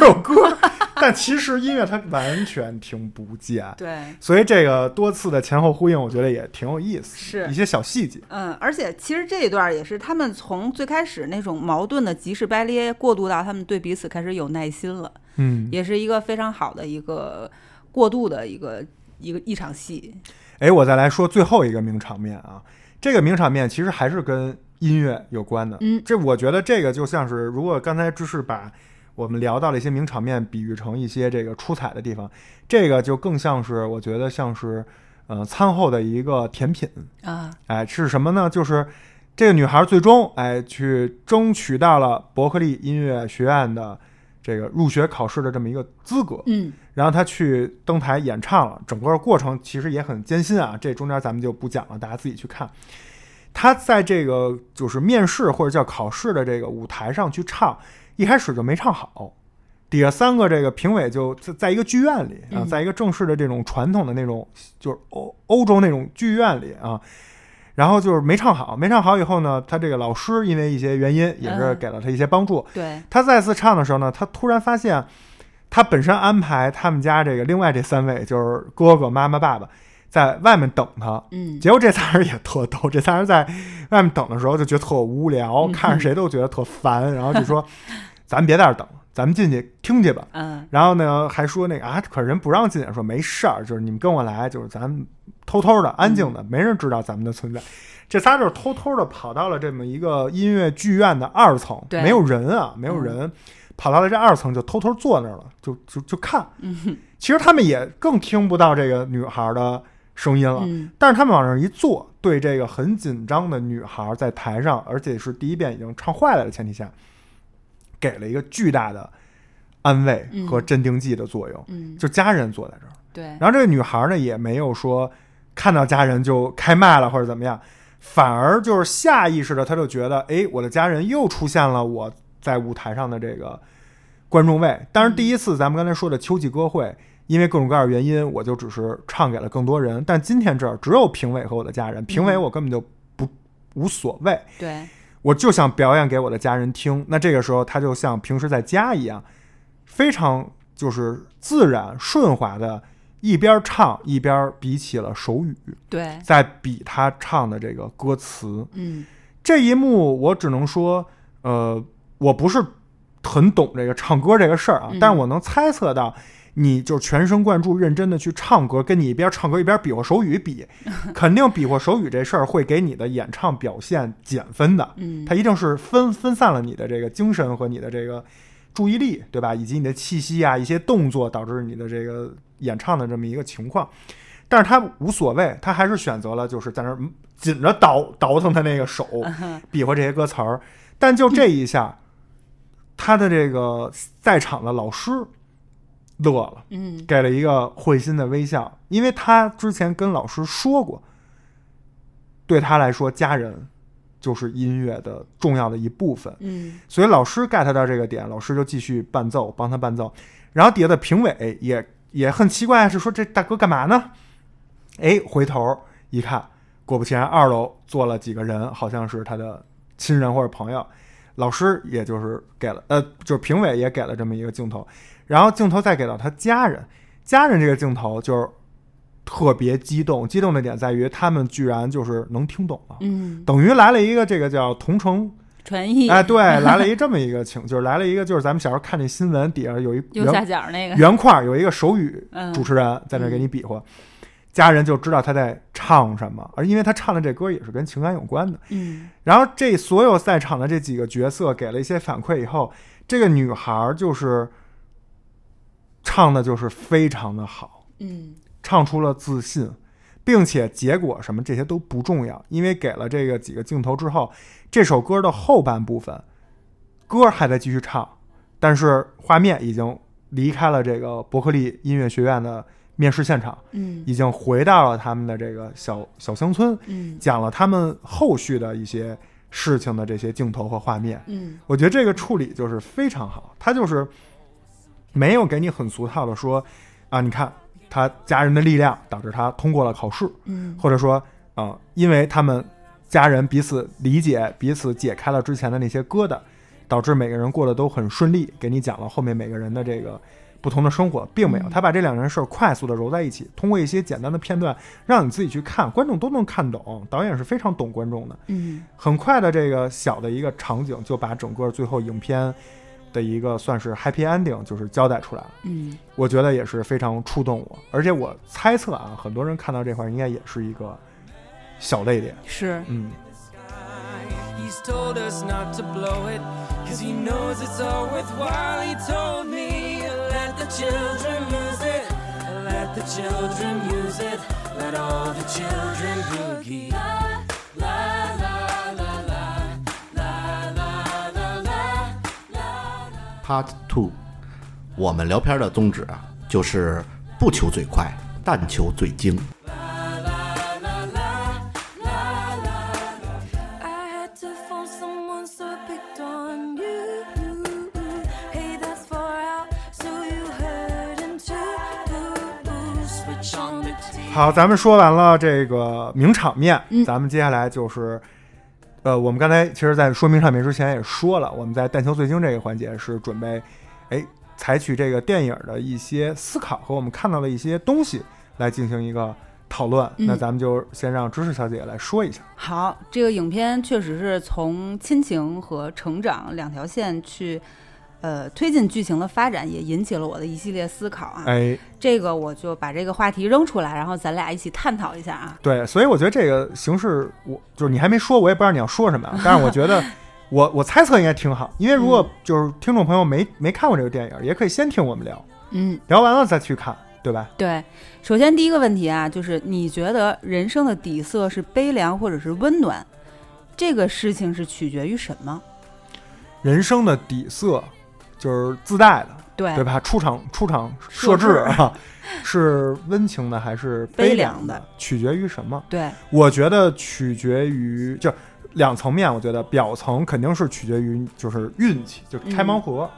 这有歌，但其实音乐他完全听不见，对。所以这个多次的前后呼应，我觉得也挺有意思，是一些小细节，嗯，而且其实这一段也是他们从最开始那种矛盾的急事掰咧，过渡到他们对彼此开始有耐心了，嗯，也是一个非常好的一个过渡的一个一个一场戏。哎，我再来说最后一个名场面啊，这个名场面其实还是跟音乐有关的，嗯这我觉得这个就像是，如果刚才只是把我们聊到了一些名场面，比喻成一些这个出彩的地方，这个就更像是我觉得像是，呃，餐后的一个甜品，啊，哎，是什么呢？就是这个女孩最终哎去争取到了伯克利音乐学院的这个入学考试的这么一个资格，嗯然后他去登台演唱了，整个过程其实也很艰辛啊，这中间咱们就不讲了，大家自己去看。他在这个就是面试或者叫考试的这个舞台上去唱，一开始就没唱好，底下三个这个评委就在在一个剧院里啊，嗯在一个正式的这种传统的那种就是欧欧洲那种剧院里啊，然后就是没唱好，没唱好以后呢，他这个老师因为一些原因也是嗯。给了他一些帮助，对，他再次唱的时候呢，他突然发现，他本身安排他们家这个另外这三位，就是哥哥、妈妈、爸爸，在外面等他。嗯。结果这仨人也特逗，这仨人在外面等的时候就觉得特无聊，嗯。看着谁都觉得特烦，然后就说：“ 咱别在这儿等。了，咱们进去听去吧。”嗯。然后呢，还说那个啊，可是人不让进，说没事儿，就是你们跟我来，就是咱们偷偷的、安静的，没人知道咱们的存在。这仨就是偷偷的跑到了这么一个音乐剧院的二层，对。没有人啊，没有人，跑到了这二层就偷偷坐那儿了，就就就看。嗯。其实他们也更听不到这个女孩的声音了，嗯。但是他们往那儿一坐，对这个很紧张的女孩在台上，而且是第一遍已经唱坏了的前提下，给了一个巨大的安慰和镇定剂的作用。嗯，就家人坐在这儿，对，然后这个女孩呢也没有说看到家人就开麦了或者怎么样，反而就是下意识的，她就觉得，哎，我的家人又出现了我在舞台上的这个观众位。当然，第一次咱们刚才说的秋季歌会，因为各种各样的原因，我就只是唱给了更多人，但今天这儿只有评委和我的家人，评委我根本就不无所谓。对，我就想表演给我的家人听。那这个时候，他就像平时在家一样，非常就是自然顺滑的，一边唱一边比起了手语，对，在比他唱的这个歌词。嗯这一幕，我只能说，呃，我不是很懂这个唱歌这个事儿啊，嗯但是我能猜测到。你就全神贯注、认真的去唱歌，跟你一边唱歌一边比划手语比，肯定比划手语这事儿会给你的演唱表现减分的。嗯，它一定是分分散了你的这个精神和你的这个注意力，对吧？以及你的气息啊，一些动作导致你的这个演唱的这么一个情况。但是他无所谓，他还是选择了就是在那儿紧着倒倒腾他那个手，比划这些歌词儿。但就这一下，他的这个在场的老师乐了。嗯给了一个会心的微笑，因为他之前跟老师说过，对他来说，家人就是音乐的重要的一部分。嗯所以老师 get 到这个点，老师就继续伴奏，帮他伴奏。然后底下的评委也也很奇怪，是说这大哥干嘛呢？哎，回头一看，果不其然，二楼坐了几个人，好像是他的亲人或者朋友。老师也就是给了，呃，就是评委也给了这么一个镜头，然后镜头再给到他家人，家人这个镜头就是特别激动，激动的点在于他们居然就是能听懂了，嗯，等于来了一个这个叫同城传译，哎，对，来了一这么一个情，就是来了一个，就是咱们小时候看那新闻底下有一右下圆角那个，圆块儿有一个手语嗯，主持人在那给你比划，家人就知道他在唱什么，而因为他唱的这歌也是跟情感有关的。嗯。然后这所有在场的这几个角色给了一些反馈以后，这个女孩儿就是唱的就是非常的好，嗯。唱出了自信，并且结果什么这些都不重要，因为给了这个几个镜头之后，这首歌的后半部分，歌还在继续唱，但是画面已经离开了这个伯克利音乐学院的面试现场，嗯。已经回到了他们的这个小小乡村，嗯讲了他们后续的一些事情的这些镜头和画面。嗯。我觉得这个处理就是非常好，他就是没有给你很俗套的说啊，你看他家人的力量导致他通过了考试，嗯或者说啊、因为他们家人彼此理解、彼此解开了之前的那些疙瘩，导致每个人过得都很顺利。给你讲了后面每个人的这个不同的生活，并没有，嗯他把这两件事儿快速的揉在一起，通过一些简单的片段，让你自己去看，观众都能看懂。导演是非常懂观众的，嗯很快的这个小的一个场景就把整个最后影片的一个算是 happy ending 就是交代出来了。嗯我觉得也是非常触动我，而且我猜测啊，很多人看到这块应该也是一个小泪点。是嗯，He's told us not to blow it, cause he knows it's all worthwhile. He told me, let the children use it, let the children use it, let all the children boogie. Part Two，我们聊片的宗旨啊，就是不求最快，但求最精。好，咱们说完了这个名场面，嗯咱们接下来就是，呃，我们刚才其实，在说明上面之前也说了，我们在但求最精这个环节是准备，哎，采取这个电影的一些思考和我们看到的一些东西来进行一个讨论。嗯那咱们就先让知识小姐来说一下。好，这个影片确实是从亲情和成长两条线去，呃，推进剧情的发展，也引起了我的一系列思考啊。哎，这个我就把这个话题扔出来，然后咱俩一起探讨一下啊。对，所以我觉得这个形式，我就是你还没说，我也不知道你要说什么啊。但是我觉得我我猜测应该挺好，因为如果就是听众朋友没 没看过这个电影，也可以先听我们聊，嗯，聊完了再去看，对吧？对。首先第一个问题啊，就是你觉得人生的底色是悲凉或者是温暖，这个事情是取决于什么？人生的底色就是自带的，对。对吧？出厂出厂设置啊，是温情的还是悲凉凉的？取决于什么？对，我觉得取决于就两层面，我觉得表层肯定是取决于就是运气，就开盲盒。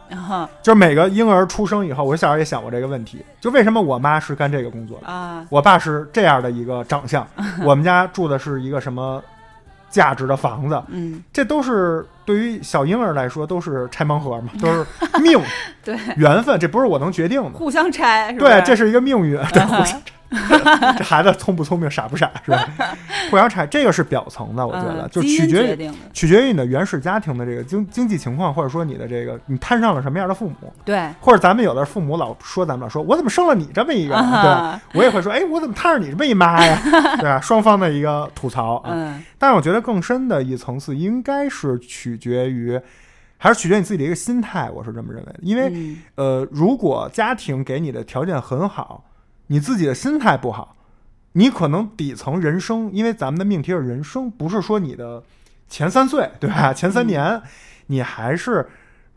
就是每个婴儿出生以后，我小时候也想过这个问题，就为什么我妈是干这个工作的，啊，我爸是这样的一个长相，我们家住的是一个什么价值的房子，嗯，这都是对于小婴儿来说都是拆盲盒嘛，都是 命对，缘分，这不是我能决定的。互相拆，是吧对，这是一个命运，对，互相拆。这孩子聪不聪明，傻不傻，是吧？互相拆，这个是表层的，我觉得嗯就取决于取决于你的原始家庭的这个经经济情况，或者说你的这个你摊上了什么样的父母，对，或者咱们有的父母老说咱们老说，我怎么生了你这么一个，对我也会说，哎，我怎么摊上你这么一妈呀，对吧？双方的一个吐槽啊。嗯但是我觉得更深的一层次应该是取决于，还是取决于你自己的一个心态，我是这么认为的。因为、嗯呃，如果家庭给你的条件很好，你自己的心态不好，你可能底层人生，因为咱们的命题是人生，不是说你的前三岁，对吧？前三年你还是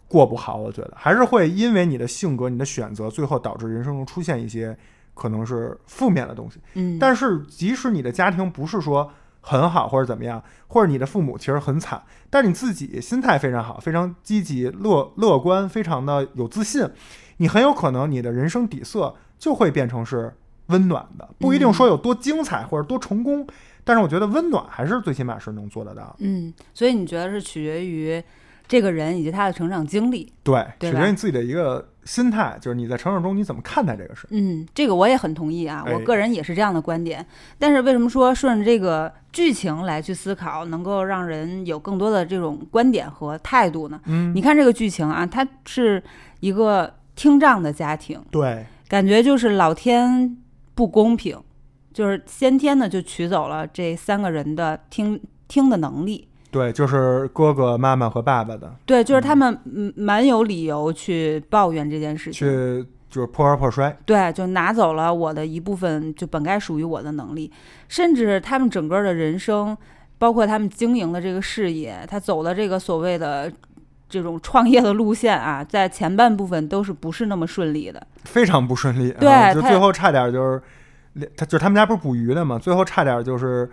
过不好，我觉得还是会因为你的性格、你的选择，最后导致人生中出现一些可能是负面的东西。嗯，但是即使你的家庭不是说很好或者怎么样，或者你的父母其实很惨，但是你自己心态非常好，非常积极、乐乐观，非常的有自信，你很有可能你的人生底色就会变成是温暖的，不一定说有多精彩或者多成功，但是我觉得温暖还是最起码是能做得到。嗯，所以你觉得是取决于这个人以及他的成长经历。对，取决于你自己的一个心态，就是你在成长中你怎么看待这个事。嗯，这个我也很同意啊，哎我个人也是这样的观点。但是为什么说顺着这个剧情来去思考，能够让人有更多的这种观点和态度呢？嗯你看这个剧情啊，它是一个听障的家庭，对，感觉就是老天不公平，就是先天的就取走了这三个人的听听的能力。对，就是哥哥、妈妈和爸爸的，对，就是他们嗯蛮有理由去抱怨这件事情。去就是破罐破摔。对，就拿走了我的一部分，就本该属于我的能力，甚至他们整个的人生，包括他们经营的这个事业，他走的这个所谓的这种创业的路线啊，在前半部分都是不是那么顺利的。非常不顺利，对啊就最后差点就是，连他就是他们家不是捕鱼的嘛，最后差点就是。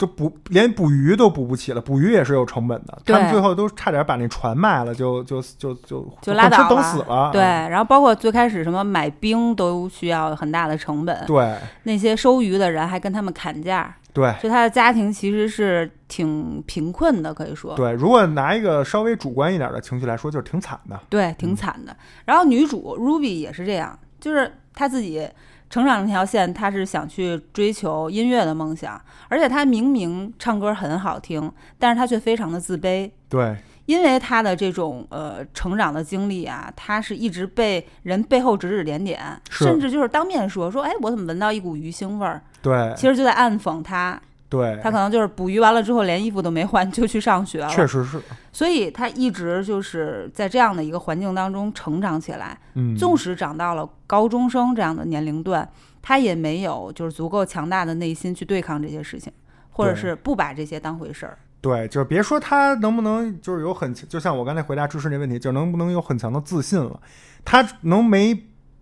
就捕连捕鱼都捕不起了，捕鱼也是有成本的。他们最后都差点把那船卖了，就就就就就拉倒等了死了。对，然后包括最开始什么买冰都需要很大的成本，对那些收鱼的人还跟他们砍价，对就他的家庭其实是挺贫困的，可以说。对，如果拿一个稍微主观一点的情绪来说，就是挺惨的。对，挺惨的。然后女主 Ruby 也是这样，就是她自己成长那条线，他是想去追求音乐的梦想，而且他明明唱歌很好听，但是他却非常的自卑。对因为他的这种呃成长的经历啊，他是一直被人背后指指点点，甚至就是当面说说，哎，我怎么闻到一股鱼腥味儿？对其实就在暗讽她，对，他可能就是捕鱼完了之后连衣服都没换就去上学了，确实是，所以他一直就是在这样的一个环境当中成长起来。嗯，纵使长到了高中生这样的年龄段，他也没有就是足够强大的内心去对抗这些事情，或者是不把这些当回事儿。对，就是别说他能不能，就是有很，就像我刚才回答芝士那问题，就能不能有很强的自信了，他能没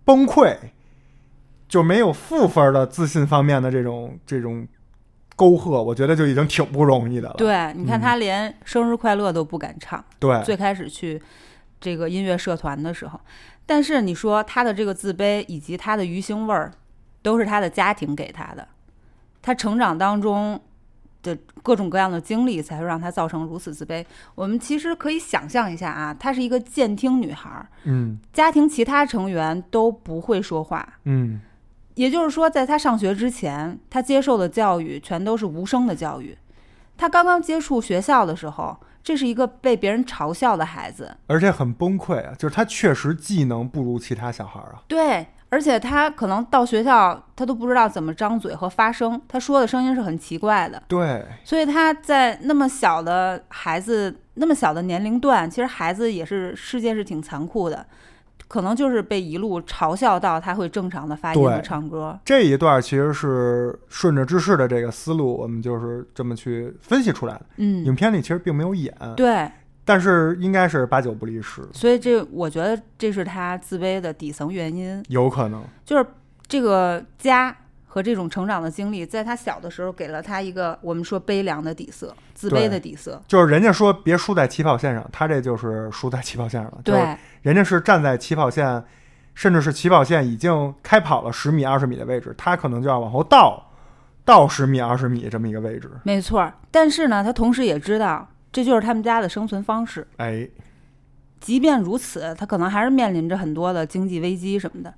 崩溃，就没有负分的自信方面的这种这种沟壑，我觉得就已经挺不容易的了。对，你看嗯他连生日快乐都不敢唱，对最开始去这个音乐社团的时候，但是你说他的这个自卑以及他的鱼腥味儿，都是他的家庭给他的，他成长当中。的各种各样的经历，才会让他造成如此自卑。我们其实可以想象一下啊，她是一个健听女孩儿，嗯家庭其他成员都不会说话，嗯，也就是说，在他上学之前，他接受的教育全都是无声的教育。他刚刚接触学校的时候，这是一个被别人嘲笑的孩子，而且很崩溃啊，就是他确实技能不如其他小孩儿啊。对，而且他可能到学校，他都不知道怎么张嘴和发声，他说的声音是很奇怪的，对所以他在那么小的孩子，那么小的年龄段，其实孩子也是世界是挺残酷的，可能就是被一路嘲笑到他会正常的发音和唱歌。这一段其实是顺着芝士的这个思路，我们就是这么去分析出来的。嗯影嗯，片里其实并没有演，对，但是应该是八九不离十，所以这我觉得这是他自卑的底层原因，有可能。就是这个家和这种成长的经历，在他小的时候给了他一个我们说悲凉的底色，自卑的底色。就是人家说别输在起跑线上，他这就是输在起跑线上了。就是对，人家是站在起跑线，甚至是起跑线已经开跑了十米、二十米的位置，他可能就要往后倒，倒十米、二十米这么一个位置。没错儿。但是呢，他同时也知道这就是他们家的生存方式。哎，即便如此，他可能还是面临着很多的经济危机什么的。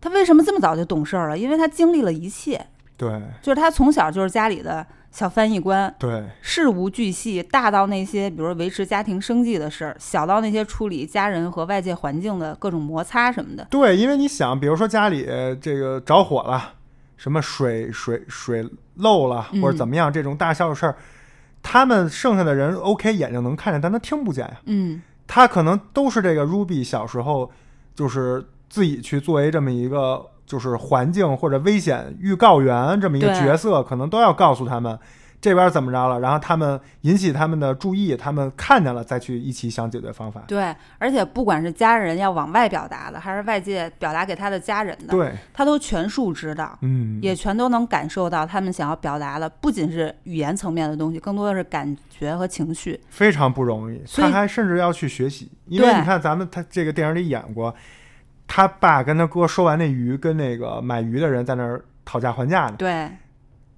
他为什么这么早就懂事儿了？因为他经历了一切，对就是他从小就是家里的小翻译官，对事无巨细，大到那些比如说维持家庭生计的事儿，小到那些处理家人和外界环境的各种摩擦什么的。对，因为你想，比如说家里这个着火了，什么水水水漏了，嗯或者怎么样，这种大小的事儿，他们剩下的人 OK 眼睛能看见，但他听不见呀。嗯，他可能都是这个 Ruby 小时候就是自己去作为这么一个就是环境或者危险预告员这么一个角色，可能都要告诉他们这边怎么着了，然后他们引起他们的注意，他们看见了再去一起想解决方法。对，而且不管是家人要往外表达的，还是外界表达给他的家人的，对，他都全数知道。嗯，也全都能感受到他们想要表达的，不仅是语言层面的东西，更多的是感觉和情绪。非常不容易，他还甚至要去学习，因为你看咱们他这个电影里演过，他爸跟他哥收完那鱼，跟那个买鱼的人在那儿讨价还价呢。对，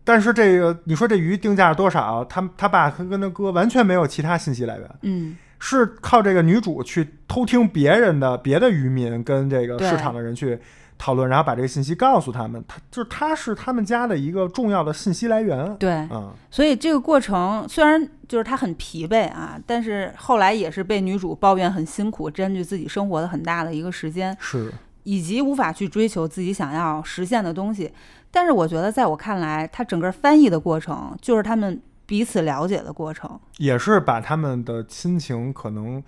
但是这个你说这鱼定价是多少？他他爸跟跟他哥完全没有其他信息来源，嗯，是靠这个女主去偷听别人的别的渔民跟这个市场的人去讨论，然后把这个信息告诉他们。他就是他是他们家的一个重要的信息来源。对，嗯，所以这个过程虽然就是他很疲惫啊，但是后来也是被女主抱怨很辛苦，占据自己生活的很大的一个时间，是以及无法去追求自己想要实现的东西。但是我觉得，在我看来，他整个翻译的过程就是他们彼此了解的过程。也是把他们的亲情可能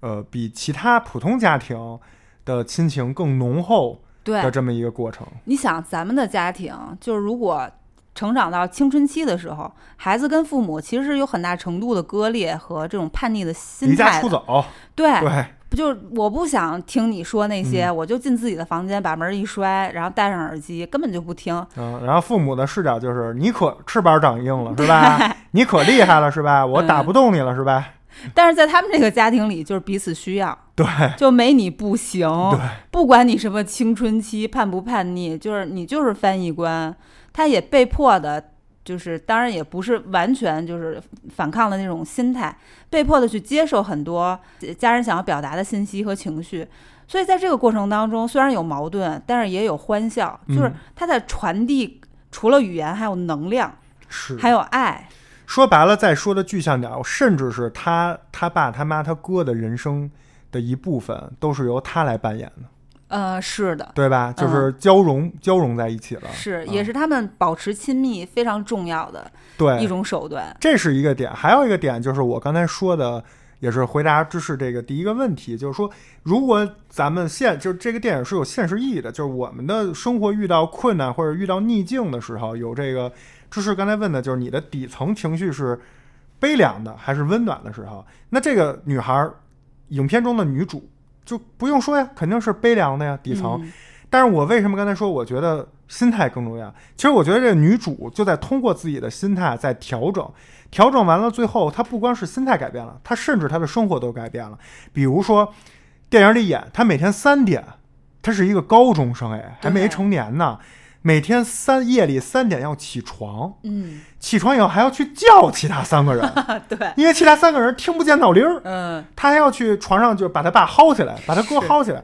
呃比其他普通家庭的亲情更浓厚对的，这么一个过程。你想咱们的家庭，就是如果成长到青春期的时候，孩子跟父母其实是有很大程度的割裂和这种叛逆的心态离家。出走，对，对，不就我不想听你说那些，嗯我就进自己的房间，把门一摔，然后戴上耳机，根本就不听。嗯，然后父母的视角就是你可翅膀长硬了 是吧？你可厉害了是吧？我打不动你了是吧？但是在他们这个家庭里，就是彼此需要，对 就没你不行。对，不管你什么青春期叛不叛逆，就是你就是翻译官，他也被迫的，就是当然也不是完全就是反抗的那种心态，被迫的去接受很多家人想要表达的信息和情绪。所以在这个过程当中，虽然有矛盾，但是也有欢笑，就是嗯他在传递除了语言，还有能量，是。还有爱。说白了，再说的具象点儿，甚至是他他爸他妈他哥的人生的一部分，都是由他来扮演的，呃，是的，对吧？就是交融、交融在一起了，是，嗯也是他们保持亲密非常重要的对一种手段。这是一个点，还有一个点就是我刚才说的，也是回答知识这个第一个问题，就是说，如果咱们现就是这个电影是有现实意义的，就是我们的生活遇到困难或者遇到逆境的时候，有这个知识刚才问的就是你的底层情绪是悲凉的还是温暖的时候，那这个女孩儿，影片中的女主就不用说呀，肯定是悲凉的呀，底层。嗯但是我为什么刚才说我觉得心态更重要？其实我觉得这个女主就在通过自己的心态在调整，调整完了，最后她不光是心态改变了，她甚至她的生活都改变了。比如说，电影里演她每天三点，她是一个高中生哎，还没成年呢，每天三夜里三点要起床，嗯，起床以后还要去叫其他三个人，对，因为其他三个人听不见闹铃儿，嗯，他还要去床上就把他爸薅起来，把他哥薅起来，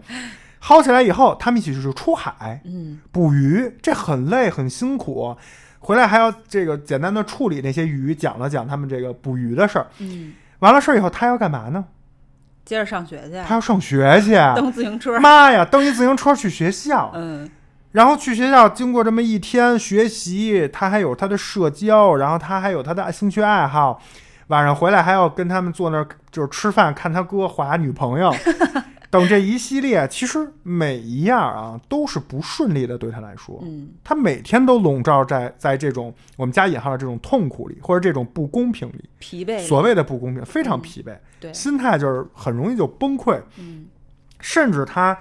薅起来以后，他们一起就是出海。嗯，捕鱼，这很累很辛苦，回来还要这个简单的处理那些鱼，讲了讲他们这个捕鱼的事儿。嗯，完了事儿以后，他要干嘛呢？接着上学去，他要上学去。蹬自行车，妈呀，蹬一自行车去学校，嗯，然后去学校，经过这么一天学习，他还有他的社交，然后他还有他的兴趣爱好，晚上回来还要跟他们坐那儿就是吃饭，看他哥划女朋友，等这一系列，其实每一样啊都是不顺利的，对他来说，嗯，他每天都笼罩在在这种我们加引号的这种痛苦里，或者这种不公平里，疲惫，所谓的不公平，非常嗯疲惫，对，心态就是很容易就崩溃，嗯，甚至她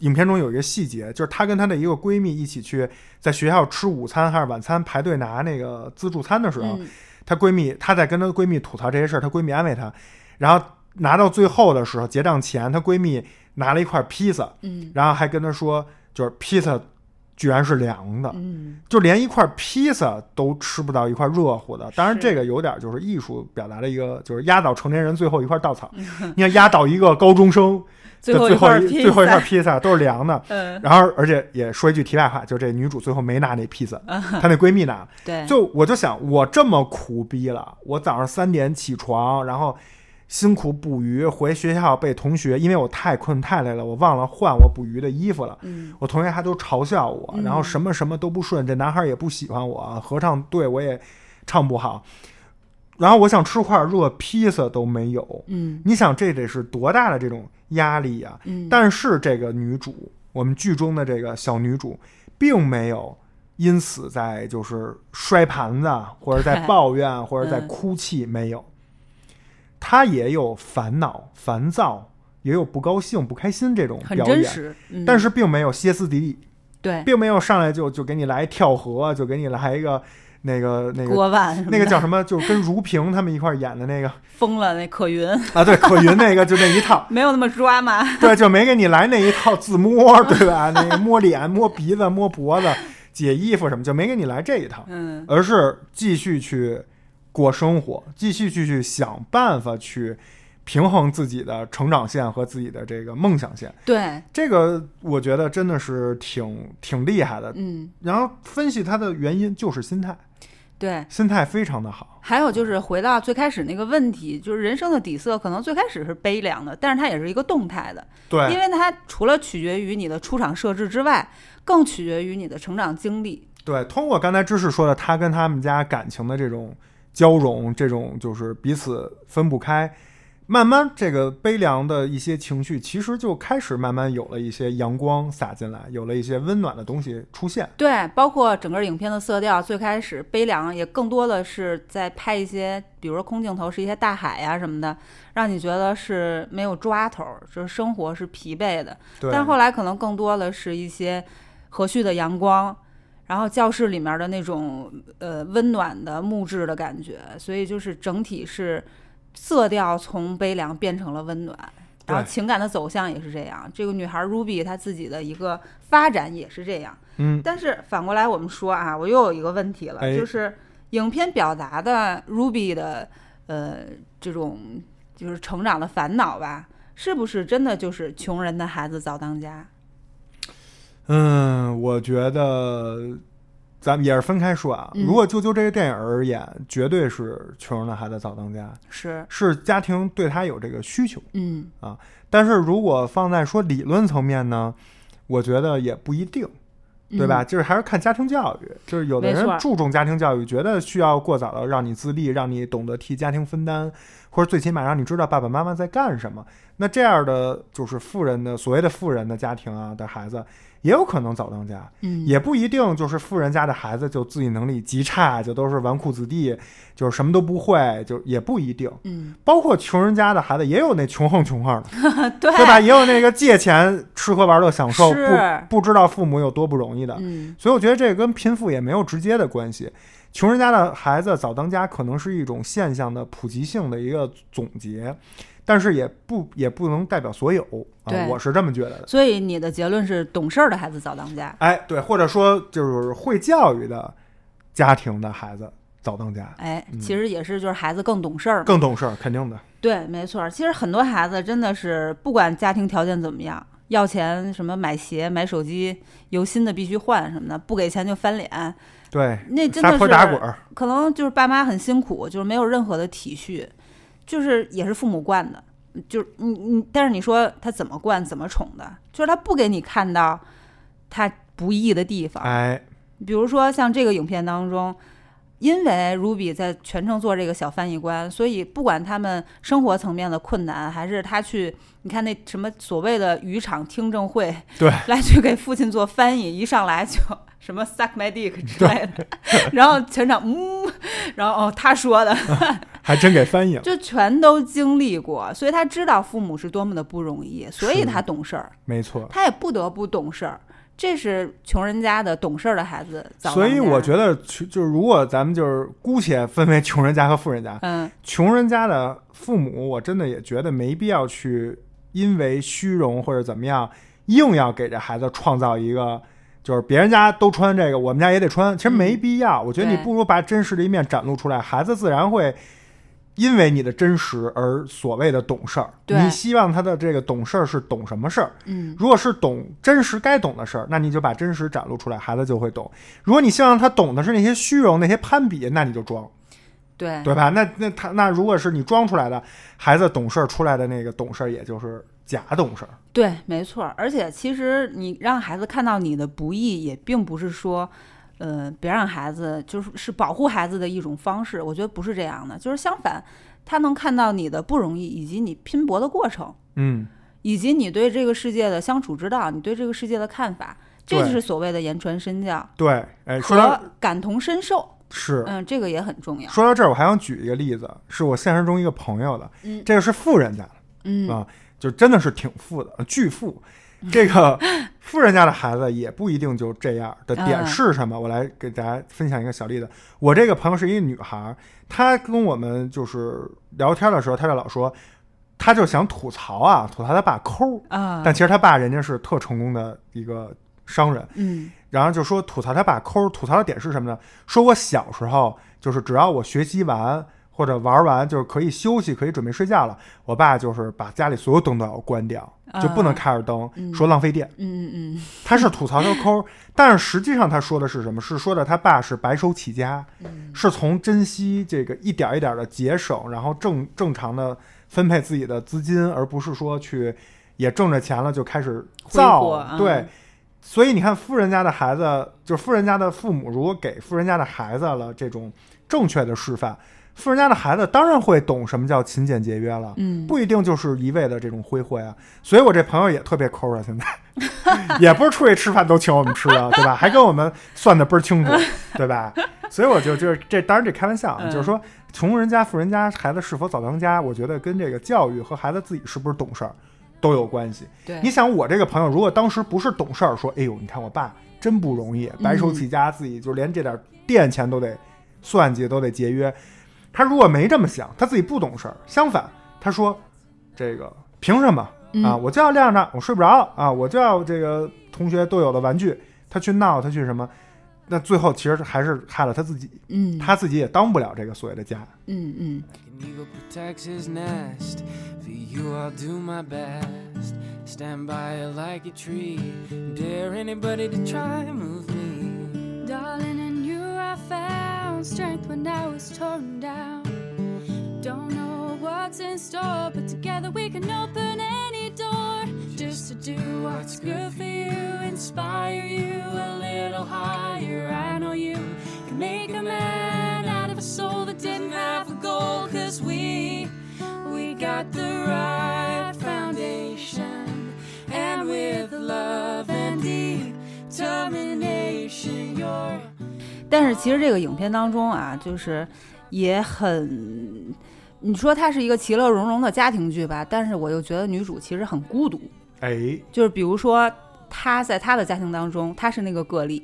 影片中有一个细节，就是她跟她的一个闺蜜一起去在学校吃午餐还是晚餐排队拿那个自助餐的时候，嗯她闺蜜她在跟她闺蜜吐槽这些事儿，她闺蜜安慰她，然后拿到最后的时候结账前，她闺蜜拿了一块披萨，嗯，然后还跟她说，就是披萨居然是凉的。嗯，就连一块披萨都吃不到一块热乎的，当然这个有点就是艺术表达的一个，就是压倒成年人最后一块稻草。你看压倒一个高中生最后的最后一最后一块，披萨都是凉的。嗯，然后，而且也说一句题外话，就这女主最后没拿那披萨，她那闺蜜拿。对，就我就想，我这么苦逼了，我早上三点起床，然后辛苦捕鱼，回学校被同学，因为我太困太累了，我忘了换我捕鱼的衣服了。嗯，我同学还都嘲笑我，嗯然后什么什么都不顺，这男孩也不喜欢我，合唱队我也唱不好，然后我想吃块热披萨都没有。嗯，你想这得是多大的这种压力呀、嗯，但是这个女主，我们剧中的这个小女主，并没有因此在就是摔盘子，或者在抱怨，或者在嗯哭泣，没有。她也有烦恼、烦躁，也有不高兴、不开心这种表演，嗯。但是并没有歇斯底里，对，并没有上来就就给你来跳河，就给你来一个那个那个锅碗什么的那个叫什么，就跟如萍他们一块儿演的那个 疯了，那可云啊，对，可云那个就那一套。没有那么抓嘛，对，就没给你来那一套自摸，对吧？那个摸脸、摸鼻子、摸脖子、解衣服什么，就没给你来这一套，嗯而是继续去过生活，继续去去想办法去平衡自己的成长线和自己的这个梦想线。对，这个我觉得真的是挺挺厉害的。嗯，然后分析它的原因就是心态，对。心态非常的好。还有就是回到最开始那个问题，就是人生的底色可能最开始是悲凉的，但是它也是一个动态的，对因，为它除了取决于你的出场设置之外，更取决于你的成长经历。对，通过刚才知识说的，他跟他们家感情的这种交融，这种就是彼此分不开，慢慢这个悲凉的一些情绪，其实就开始慢慢有了一些阳光洒进来，有了一些温暖的东西出现。对，包括整个影片的色调，最开始悲凉，也更多的是在拍一些，比如说空镜头是一些大海呀、什么的，让你觉得是没有抓头，就是生活是疲惫的。对，但后来可能更多的是一些和煦的阳光，然后教室里面的那种呃温暖的木质的感觉，所以就是整体是色调从悲凉变成了温暖，然后情感的走向也是这样。这个女孩 Ruby 她自己的一个发展也是这样。嗯，但是反过来我们说啊，我又有一个问题了，哎就是影片表达的 Ruby 的呃这种就是成长的烦恼吧，是不是真的就是穷人的孩子早当家？嗯，我觉得咱们也是分开说啊。嗯如果就就这个电影而言，绝对是穷人的孩子早当家，是，是家庭对他有这个需求。嗯啊但是如果放在说理论层面呢，我觉得也不一定，对吧？就是还是看家庭教育，就是有的人注重家庭教育，觉得需要过早的让你自立，让你懂得替家庭分担，或者最起码让你知道爸爸妈妈在干什么。那这样的就是富人的所谓的富人的家庭啊的孩子，也有可能早当家，嗯，也不一定就是富人家的孩子就自理能力极差，就都是纨绔子弟，就是什么都不会，就也不一定。嗯，包括穷人家的孩子，也有那穷横穷横的，对对吧？也有那个借钱吃喝玩乐享受，不不知道父母有多不容易的。嗯所以我觉得这个跟贫富也没有直接的关系。穷人家的孩子早当家，可能是一种现象的普及性的一个总结，但是也不也不能代表所有啊对，我是这么觉得的。所以你的结论是懂事儿的孩子早当家。哎，对，或者说就是会教育的家庭的孩子早当家，哎，嗯其实也是就是孩子更懂事儿嘛。更懂事儿，肯定的。对，没错儿。其实很多孩子真的是不管家庭条件怎么样，要钱什么买鞋、买手机，有新的必须换什么的，不给钱就翻脸，对，那真的是泼打滚，可能就是爸妈很辛苦，就是没有任何的体恤，就是也是父母惯的，就是你你，但是你说他怎么惯怎么宠的，就是他不给你看到他不易的地方，哎，比如说像这个影片当中，因为 Ruby 在全程做这个小翻译官，所以不管他们生活层面的困难，还是他去，你看那什么所谓的渔场听证会，对，来去给父亲做翻译，一上来就 什么 suck my dick 之类的，然后全场嗯，然后哦他说的，还真给翻译了，就全都经历过，所以他知道父母是多么的不容易，所以他懂事儿，没错。他也不得不懂事儿。这是穷人家的懂事儿的孩子早。所以我觉得，穷就是如果咱们就是姑且分为穷人家和富人家，嗯，穷人家的父母，我真的也觉得没必要去因为虚荣或者怎么样，硬要给这孩子创造一个。就是别人家都穿这个，我们家也得穿，其实没必要。我觉得你不如把真实的一面展露出来，孩子自然会因为你的真实而所谓的懂事儿。你希望他的这个懂事儿是懂什么事儿？嗯，如果是懂真实该懂的事儿，那你就把真实展露出来，孩子就会懂。如果你希望他懂的是那些虚荣、那些攀比，那你就装，对对吧？那那他那如果是你装出来的，孩子懂事儿出来的那个懂事儿，也就是假懂事儿。对，没错儿。而且其实你让孩子看到你的不易，也并不是说，呃，别让孩子就是是保护孩子的一种方式。我觉得不是这样的，就是相反，他能看到你的不容易，以及你拼搏的过程，嗯，以及你对这个世界的相处之道，你对这个世界的看法，这就是所谓的言传身教对，哎，说感同身受。是嗯，这个也很重要。说到这儿，我还想举一个例子，是我现实中一个朋友的，嗯这个是富人家的，嗯啊就真的是挺富的，巨富。这个富人家的孩子也不一定就这样的点嗯是什么？我来给大家分享一个小例子。我这个朋友是一个女孩儿，她跟我们就是聊天的时候，她就老说，她就想吐槽啊，吐槽她爸抠儿，啊，但其实她爸人家是特成功的一个商人，嗯然后就说吐槽他爸抠儿，吐槽的点是什么呢？说我小时候就是只要我学习完或或者玩完就是可以休息，可以准备睡觉了，我爸就是把家里所有灯都要关掉，就不能开着灯，嗯说浪费电。嗯嗯嗯，他是吐槽他抠，但是实际上他说的是什么？是说的他爸是白手起家，嗯是从珍惜这个一点一点的节省，然后正正常的分配自己的资金，而不是说去也挣着钱了就开始造。啊对，所以你看富人家的孩子，就是富人家的父母，如果给富人家的孩子了这种正确的示范，富人家的孩子当然会懂什么叫勤俭节约了。嗯，不一定就是一味的这种挥霍呀，所以我这朋友也特别抠啊，现在 也不是出去吃饭都请我们吃啊，对吧？还跟我们算的倍儿清楚，对吧？所以我就就是这，当然这开玩笑啊，嗯就是说穷人家、富人家孩子是否早当家，我觉得跟这个教育和孩子自己是不是懂事儿都有关系。对，你想，我这个朋友如果当时不是懂事儿，说，哎呦，你看我爸真不容易，白手起家，自己就连这点店钱都得算计，都得节约。他如果没这么想，他自己不懂事儿，相反，他说，这个凭什么嗯啊？我就要晾着，我睡不着啊，我就要这个同学都有的玩具，他去闹，他去什么？那最后其实还是害了他自己，嗯他自己也当不了这个所谓的家。嗯嗯 An I found strength when I was torn down. Don't know what's in store, but together we can open any door. Just to do what's good for you, inspire you a little higher. I know you can make a man out of a soul that didn't have a goal, cause we, we got the right foundation. And with love 但是其实这个影片当中啊，就是也很，你说它是一个其乐融融的家庭剧吧，但是我又觉得女主其实很孤独。哎就是比如说，她在她的家庭当中，她是那个个例，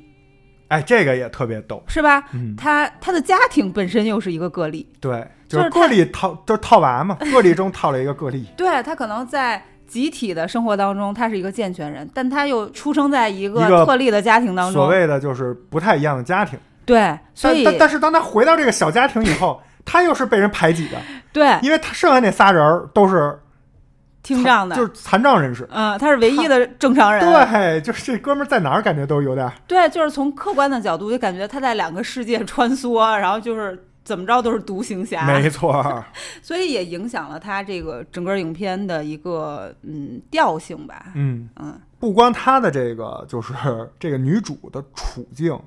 哎，这个也特别逗，是吧？嗯，她她的家庭本身又是一个个例，对，就是个例套就是套娃嘛，个例中套了一个个例。对她可能在。集体的生活当中，她是一个健全人，但她又出生在一个特例的家庭当中。所谓的就是不太一样的家庭，对，所以但但但是当他回到这个小家庭以后，他又是被人排挤的，对因为他剩下那仨人儿都是 听障的，就是残障人士。嗯，他是唯一的 正常人。对，就是这哥们儿在哪儿感觉都有点儿对，就是从客观的角度，就感觉他在两个世界穿梭，然后就是怎么着都是独行侠，没错儿。所以也影响了他这个整个影片的一个嗯调性吧。嗯，嗯不光他的这个就是这个女主的处境，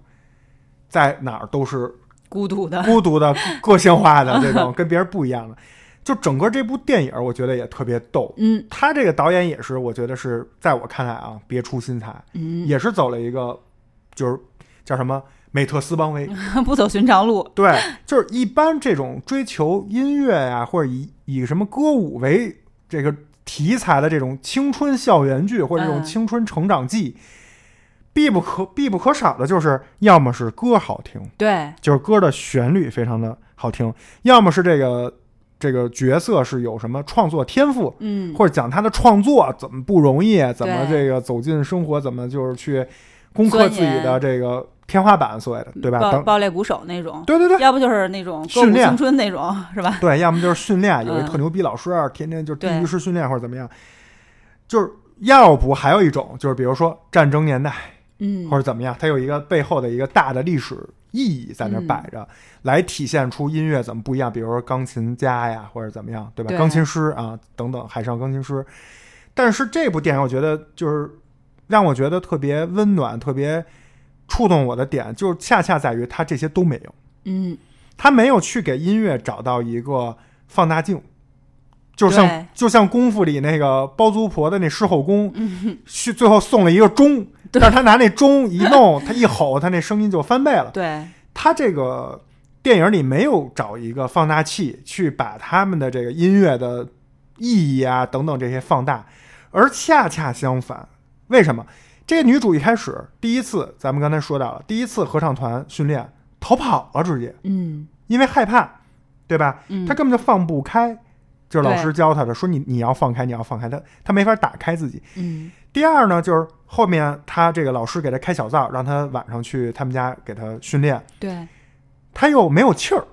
在哪儿都是孤独的，孤独的、个性化的这种跟别人不一样的。就整个这部电影，我觉得也特别逗。嗯他这个导演也是，我觉得是在我看来啊，别出心裁，嗯，也是走了一个就是叫什么美特斯邦威。不走寻常路。对，就是一般这种追求音乐呀、或者以以什么歌舞为这个题材的这种青春校园剧或者这种嗯青春成长记，必不可必不可少的就是要么是歌好听，对，就是歌的旋律非常的好听，要么是这个这个角色是有什么创作天赋，嗯，或者讲他的创作怎么不容易，怎么这个走进生活，怎么就是去攻克自己的这个天花板，所谓的对吧？爆等爆裂鼓手那种，对对对。要不就是那种训练青春那种，是吧？对，要么就是训练，有一嗯特牛逼老师，天天就地对狱式训练或者怎么样，就是要不还有一种就是比如说战争年代嗯，或者怎么样，它有一个背后的一个大的历史意义在那摆着，来体现出音乐怎么不一样，比如说钢琴家呀或者怎么样，对吧？对钢琴师啊等等，海上钢琴师。但是这部电影我觉得就是让我觉得特别温暖、特别触动我的点，就是恰恰在于它这些都没有。嗯，他没有去给音乐找到一个放大镜，就像就像功夫里那个包租婆的那狮吼功，嗯去最后送了一个钟，但是他拿那钟一弄，他一吼，他那声音就翻倍了。对，他这个电影里没有找一个放大器去把他们的这个音乐的意义啊等等这些放大，而恰恰相反，为什么？这个女主一开始第一次，咱们刚才说到了，第一次合唱团训练逃跑了，直接嗯因为害怕，对吧？嗯，他根本就放不开，就是老师教他的，说你你要放开，你要放开，他他没法打开自己。嗯。第二呢，就是后面他这个老师给他开小灶，让他晚上去他们家给他训练，对，他又没有气儿，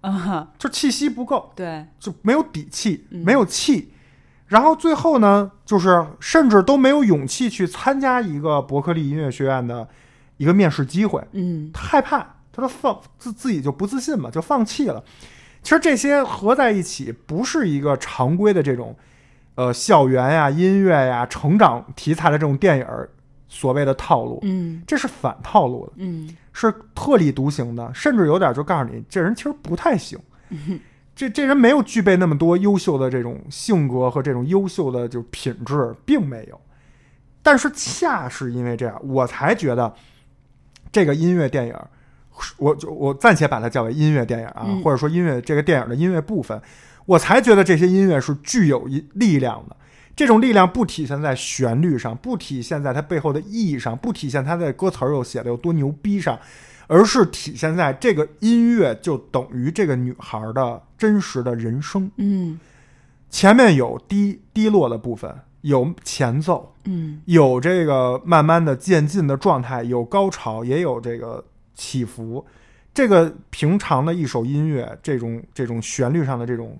啊，就气息不够，对，就没有底气，嗯。没有气。然后最后呢，就是甚至都没有勇气去参加一个伯克利音乐学院的一个面试机会，嗯。他害怕，他说放自自己就不自信嘛，就放弃了。其实这些合在一起，不是一个常规的这种，呃，校园呀、音乐呀、成长题材的这种电影儿所谓的套路，嗯这是反套路的，嗯是特立独行的，甚至有点就告诉你，这人其实不太行。这这人没有具备那么多优秀的这种性格和这种优秀的就品质，并没有。但是恰是因为这样，我才觉得这个音乐电影，我就我暂且把它叫为音乐电影啊，嗯或者说音乐这个电影的音乐部分，我才觉得这些音乐是具有一力量的。这种力量不体现在旋律上，不体现在它背后的意义上，不体现它在歌词儿又写的有多牛逼上，而是体现在这个音乐就等于这个女孩的真实的人生。嗯前面有低低落的部分，有前奏，嗯有这个慢慢的渐进的状态，有高潮，也有这个起伏。这个平常的一首音乐，这种这种旋律上的这种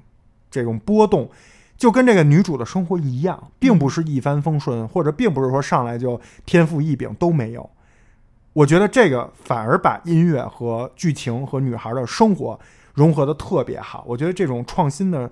这种波动，就跟这个女主的生活一样，并不是一帆风顺，或者并不是说上来就天赋异禀都没有。我觉得这个反而把音乐和剧情和女孩的生活融合的特别好。我觉得这种创新的、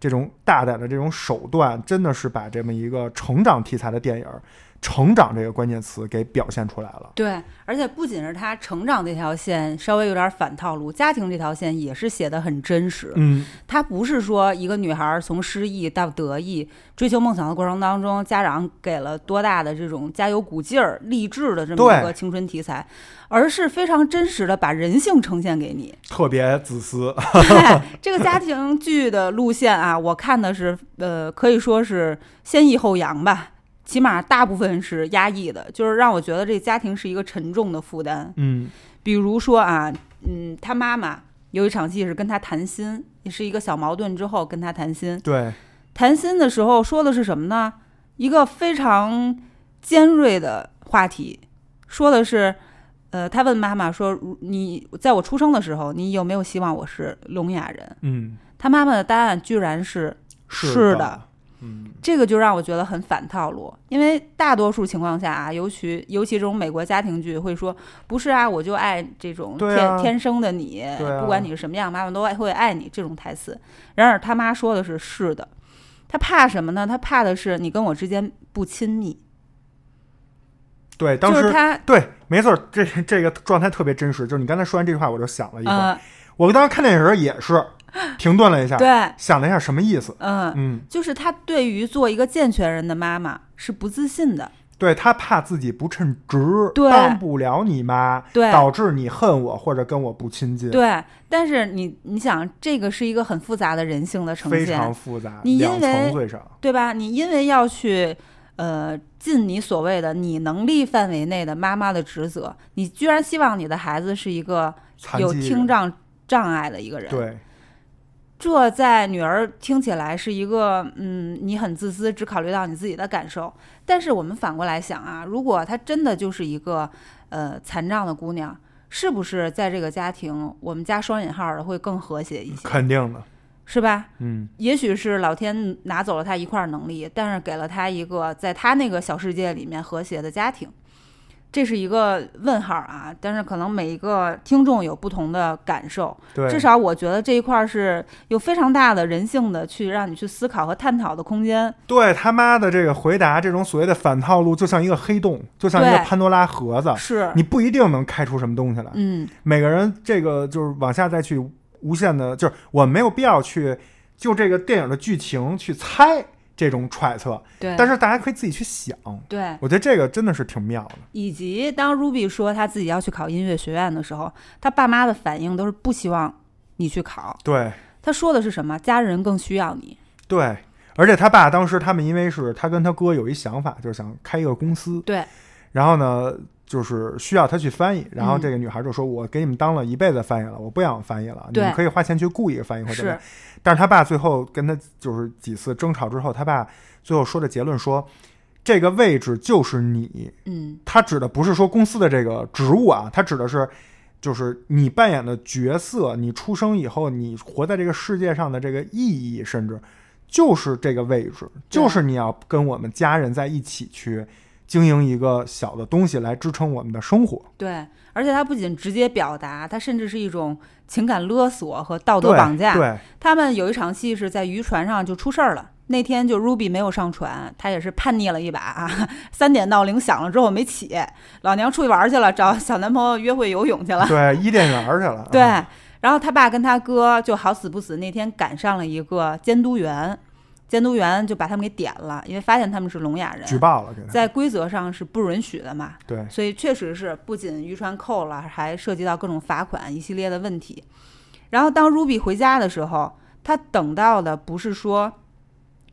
这种大胆的这种手段，真的是把这么一个成长题材的电影“成长”这个关键词给表现出来了。对，而且不仅是他成长这条线稍微有点反套路，家庭这条线也是写的很真实。嗯，他不是说一个女孩从失意到得意，追求梦想的过程当中，家长给了多大的这种加油鼓劲儿、励志的这么一个青春题材，而是非常真实的把人性呈现给你。特别自私。对这个家庭剧的路线啊，我看的是呃，可以说是先抑后扬吧。起码大部分是压抑的，就是让我觉得这家庭是一个沉重的负担。嗯比如说啊，嗯，他妈妈有一场戏是跟他谈心，也是一个小矛盾之后跟他谈心。对，谈心的时候说的是什么呢？一个非常尖锐的话题，说的是，呃，他问妈妈说：“如你在我出生的时候，你有没有希望我是聋哑人嗯，？”他妈妈的答案居然是是是的，嗯，这个就让我觉得很反套路，因为大多数情况下啊，尤其尤其这种美国家庭剧会说，不是啊，我就爱这种天、天生的你，不管你是什么样，妈妈都爱会爱你这种台词。然而他妈说的是是的，他怕什么呢？他怕的是你跟我之间不亲密，对，当时就是他对，没错，这这个状态特别真实。就是你刚才说完这句话，我就想了一会儿。呃我当时看电影的时候也是 停顿了一下，对，想了一下什么意思。嗯、嗯，就是他对于做一个健全人的妈妈是不自信的，对他怕自己不称职，对当不了你妈，对导致你恨我或者跟我不亲近，对。但是你你想，这个是一个很复杂的人性的呈现非，常复杂，你因两层为最少。对吧？你因为要去呃尽你所谓的你能力范围内的妈妈的职责，你居然希望你的孩子是一个有听障障碍的一个人，对，这在女儿听起来是一个嗯，你很自私，只考虑到你自己的感受。但是我们反过来想啊，如果她真的就是一个呃残障的姑娘，是不是在这个家庭，我们加双引号的会更和谐一些，肯定的。是吧？嗯，也许是老天拿走了她一块儿能力，但是给了她一个在她那个小世界里面和谐的家庭，这是一个问号啊。但是可能每一个听众有不同的感受，对，至少我觉得这一块儿是有非常大的人性的去让你去思考和探讨的空间。对他妈的这个回答，这种所谓的反套路，就像一个黑洞，就像一个潘多拉盒子，是，你不一定能开出什么东西来。嗯，每个人这个就是往下再去无限的，就是我没有必要去就这个电影的剧情去猜这种揣测，对，但是大家可以自己去想。对，我觉得这个真的是挺妙的。以及当 Ruby 说他自己要去考音乐学院的时候，他爸妈的反应都是不希望你去考。对他说的是什么？家人更需要你。对，而且他爸当时他们因为是他跟他哥有一想法，就是想开一个公司，对，然后呢，就是需要他去翻译，然后嗯。这个女孩就说：“我给你们当了一辈子翻译了，我不想翻译了，你们可以花钱去雇一个翻译或者怎么样，但是他爸最后跟他就是几次争吵之后，他爸最后说的结论说，这个位置就是你。嗯，他指的不是说公司的这个职务啊，他指的是就是你扮演的角色，你出生以后，你活在这个世界上的这个意义，甚至就是这个位置，就是你要跟我们家人在一起去经营一个小的东西来支撑我们的生活。对，而且它不仅直接表达，它甚至是一种情感勒索和道德绑架。对，他们有一场戏是在渔船上就出事儿了。那天就 Ruby 没有上船，他也是叛逆了一把啊。三点闹铃响了之后没起，老娘出去玩去了，找小男朋友约会游泳去了。对，伊甸园儿去了。对啊，然后他爸跟他哥就好死不死，那天赶上了一个监督员，监督员就把他们给点了，因为发现他们是聋哑人，举报了。在规则上是不允许的嘛。对，所以确实是不仅渔船扣了，还涉及到各种罚款一系列的问题。然后当 Ruby 回家的时候，他等到的不是说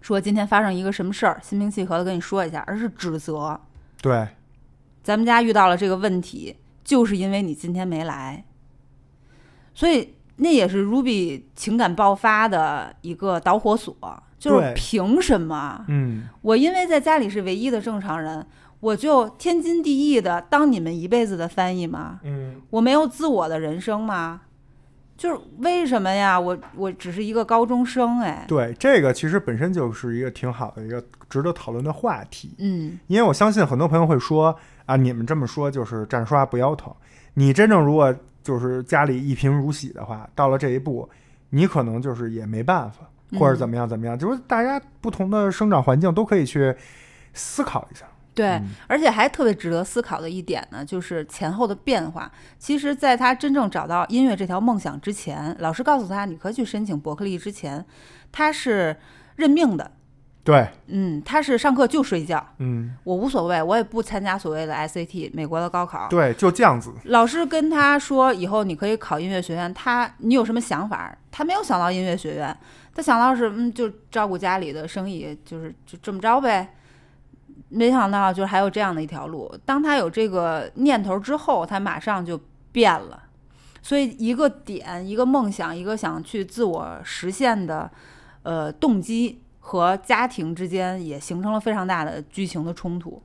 说今天发生一个什么事儿，心平气和的跟你说一下，而是指责对，咱们家遇到了这个问题，就是因为你今天没来。所以那也是 Ruby 情感爆发的一个导火索，就是凭什么？嗯，我因为在家里是唯一的正常人，我就天经地义的当你们一辈子的翻译吗？嗯，我没有自我的人生吗？就是为什么呀？我我只是一个高中生，哎，对，这个其实本身就是一个挺好的一个值得讨论的话题。嗯，因为我相信很多朋友会说啊，你们这么说就是站刷不腰疼。你真正如果就是家里一贫如洗的话，到了这一步，你可能就是也没办法，或者怎么样怎么样，就是大家不同的生长环境都可以去思考一下。对，嗯而且还特别值得思考的一点呢，就是前后的变化。其实，在他真正找到音乐这条梦想之前，老师告诉他你可以去申请伯克利之前，他是认命的。对，嗯，他是上课就睡觉，嗯，我无所谓，我也不参加所谓的 SAT 美国的高考。对，就这样子。老师跟他说，以后你可以考音乐学院。他，你有什么想法？他没有想到音乐学院，他想到是，嗯，就照顾家里的生意，就是就这么着呗。没想到就是还有这样的一条路。当他有这个念头之后，他马上就变了。所以，一个点，一个梦想，一个想去自我实现的，呃，动机和家庭之间也形成了非常大的剧情的冲突。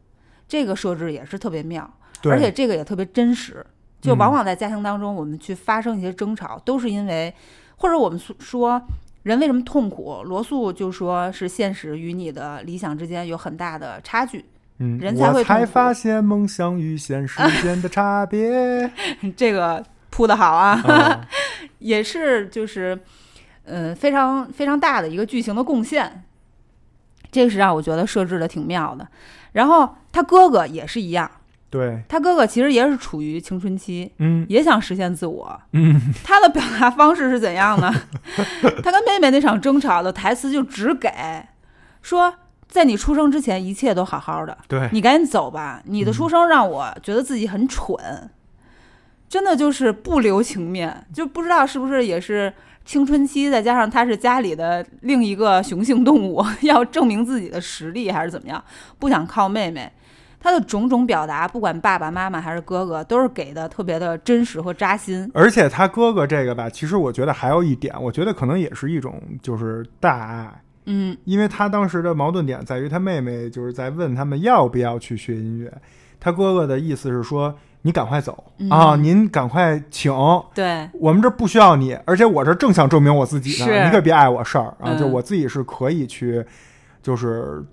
这个设置也是特别妙。而且这个也特别真实，就嗯往往在家庭当中，我们去发生一些争吵，都是因为，或者我们说说人为什么痛苦，罗素就说是现实与你的理想之间有很大的差距，嗯，人才会才发现梦想与现实间的 差别。这个铺的好啊，啊 也是就是，呃，非常非常大的一个剧情的贡献，这个是让我觉得设置的挺妙的。然后他哥哥也是一样，对，他哥哥其实也是处于青春期，嗯也想实现自我，嗯，他的表达方式是怎样呢？他跟妹妹那场争吵的台词就只给说，在你出生之前一切都好好的，对，你赶紧走吧。你的出生让我觉得自己很蠢，真的就是不留情面，就不知道是不是也是青春期，再加上他是家里的另一个雄性动物，要证明自己的实力还是怎么样，不想靠妹妹。他的种种表达，不管爸爸妈妈还是哥哥，都是给的特别的真实和扎心。而且他哥哥这个吧，其实我觉得还有一点，我觉得可能也是一种就是大爱，嗯，因为他当时的矛盾点在于他妹妹就是在问他们要不要去学音乐，他哥哥的意思是说你赶快走、嗯。啊，您赶快请，对，我们这不需要你，而且我这正想证明我自己呢，你可别碍我事儿啊，嗯。就我自己是可以去就是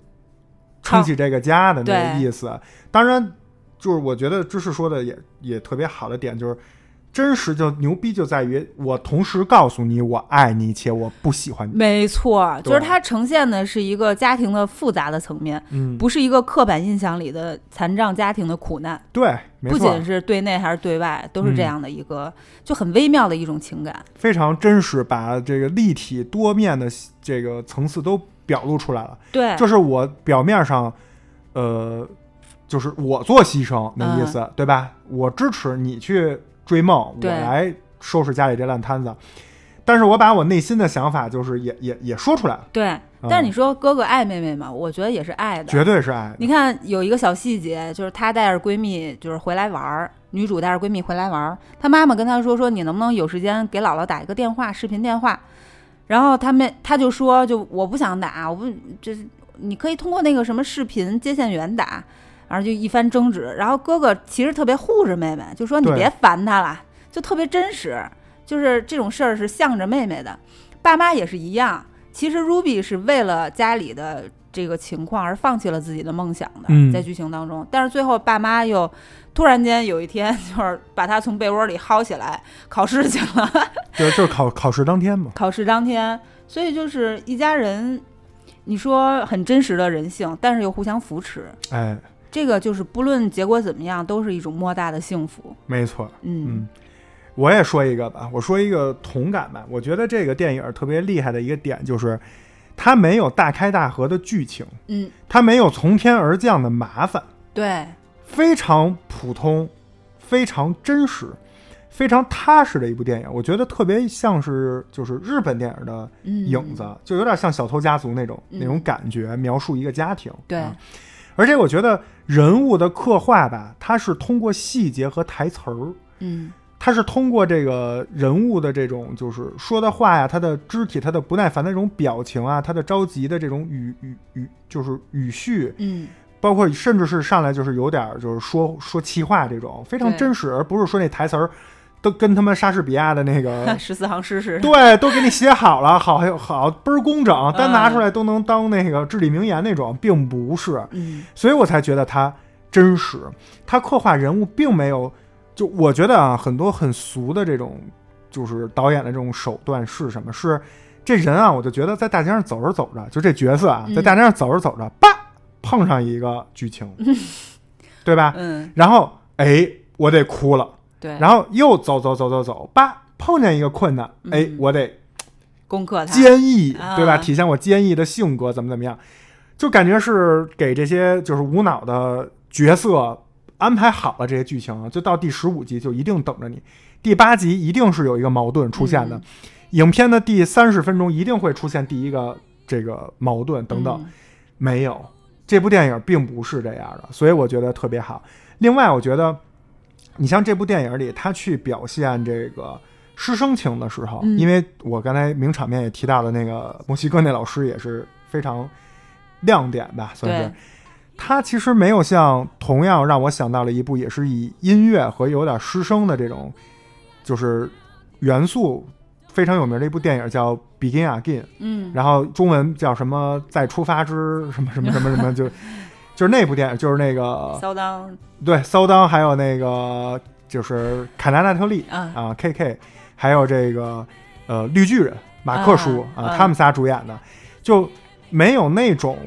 撑起这个家的那个意思。当然，就是我觉得芝士说的也也特别好的点就是。真实就牛逼就在于我同时告诉你我爱你且我不喜欢你，没错，就是它呈现的是一个家庭的复杂的层面，嗯，不是一个刻板印象里的残障家庭的苦难，对，没不，仅是对内还是对外，都是这嗯样的一个、就很微妙的一种情感。非常真实，把这个立体多面的这个层次都表露出来了。对，就是我表面上，呃，就是我做牺牲那意思，对吧？我支持你去追梦，我来收拾家里这烂摊子。但是我把我内心的想法，就是也也也说出来了，对。但是你说哥哥爱妹妹嘛，我觉得也是爱的。绝对是爱的。你看有一个小细节，就是她带着闺蜜就是回来玩儿，女主带着闺蜜回来玩儿，她妈妈跟她说说你能不能有时间给姥姥打一个电话，视频电话。然后他们他就说就我不想打，我不这你可以通过那个什么视频接线员打，然后就一番争执。然后哥哥其实特别护着妹妹，就说你别烦他了。就特别真实。就是这种事儿是向着妹妹的，爸妈也是一样。其实 Ruby 是为了家里的这个情况而放弃了自己的梦想的，嗯在剧情当中。但是最后爸妈又突然间有一天 就是把他从被窝里薅起来考试去了，就就是考考试当天嘛。考试当天，所以就是一家人，你说很真实的人性，但是又互相扶持。哎，这个就是不论结果怎么样，都是一种莫大的幸福。没错。嗯嗯，我也说一个吧，我说一个同感吧。我觉得这个电影特别厉害的一个点就是，它没有大开大合的剧情，嗯，它没有从天而降的麻烦，对，非常普通，非常真实，非常踏实的一部电影。我觉得特别像是就是日本电影的嗯，影子，就有点像《小偷家族》那种、嗯那种感觉，描述一个家庭。对啊而且我觉得人物的刻画吧，它是通过细节和台词儿。嗯他是通过这个人物的这种就是说的话呀，他的肢体，他的不耐烦的这种表情啊，他的着急的这种语语语就是语序，嗯，包括甚至是上来就是有点儿就是说说气话这种非常真实，而不是说那台词儿都跟他们莎士比亚的那个 十四行诗似的。对都给你写好了，好有好倍儿工整，单拿嗯出来都能当那个至理名言那种，并不是。嗯所以我才觉得他真实，他刻画人物并没有，就我觉得啊，很多很俗的这种，就是导演的这种手段是什么？是这人啊，我就觉得在大街上走着走着，就这角色啊，嗯在大街上走着走着，叭碰上一个剧情，对吧？嗯，然后哎，我得哭了，对，然后又走走走走走，叭碰见一个困难，哎嗯，我得攻克它。坚毅，啊对吧？体现我坚毅的性格，怎么怎么样，就感觉是给这些就是无脑的角色安排好了这些剧情，就到第十五集就一定等着你，第八集一定是有一个矛盾出现的，嗯。影片的第三十分钟一定会出现第一个这个矛盾等等，嗯。没有，这部电影并不是这样的，所以我觉得特别好。另外，我觉得你像这部电影里，他去表现这个师生情的时候，嗯。因为我刚才名场面也提到了，那个墨西哥那老师也是非常亮点吧，算是对。他其实没有像同样让我想到了一部也是以音乐和有点师生的这种就是元素非常有名的一部电影，叫《Begin Again》。嗯，然后中文叫什么“再出发之什么什么什么什么”，就就是那部电影，就是那个 骚当对骚当，还有那个就是凯南纳特利啊啊，K K，还有这个呃绿巨人马克叔啊啊他们仨主演的，就没有那种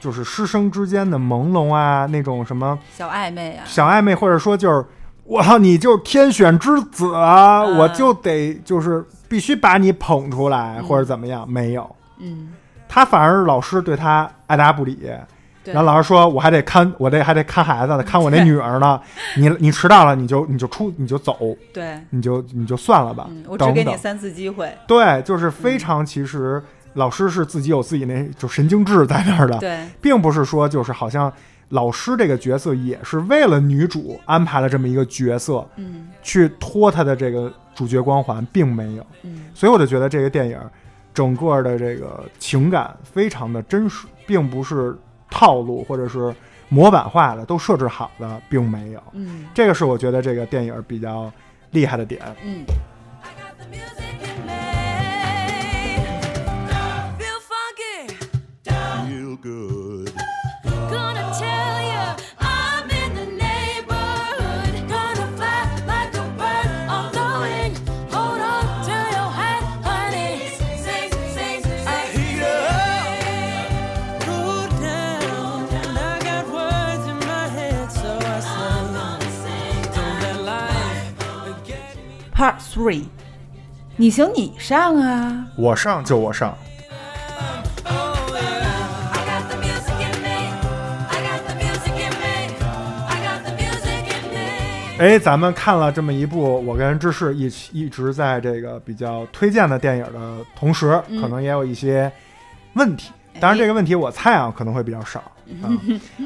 就是师生之间的朦胧啊，那种什么小暧昧啊，小暧昧，或者说就是我操，你就是天选之子啊，嗯。我就得就是必须把你捧出来，嗯或者怎么样，没有。嗯，他反而老师对他爱答不理，然后老师说我还得看，我得还得看孩子呢，看我那女儿呢。你你迟到了，你就你就出你就走，对，你就你就算了吧。嗯，我只给你三次机会，对，就是非常其实老师是自己有自己那就神经质在那儿的，对，并不是说就是好像老师这个角色也是为了女主安排了这么一个角色嗯去拖她的这个主角光环，并没有。嗯所以我就觉得这个电影整个的这个情感非常的真实，并不是套路或者是模板化的，都设置好的，并没有。嗯这个是我觉得这个电影比较厉害的点。嗯，good. Gonna tell you I'm in the neighborhood. Gonna fly like a bird on the wing. Hold on to your hat, honey. Sing, sing, I sing. heat up, cool down, and I got words in my head, so I say, don't let life get me. Part Three，你行你上啊！我上就我上， 哎，咱们看了这么一部我跟芝士一起一直在这个比较推荐的电影的同时，嗯。可能也有一些问题。当然，这个问题我猜啊可能会比较少。啊。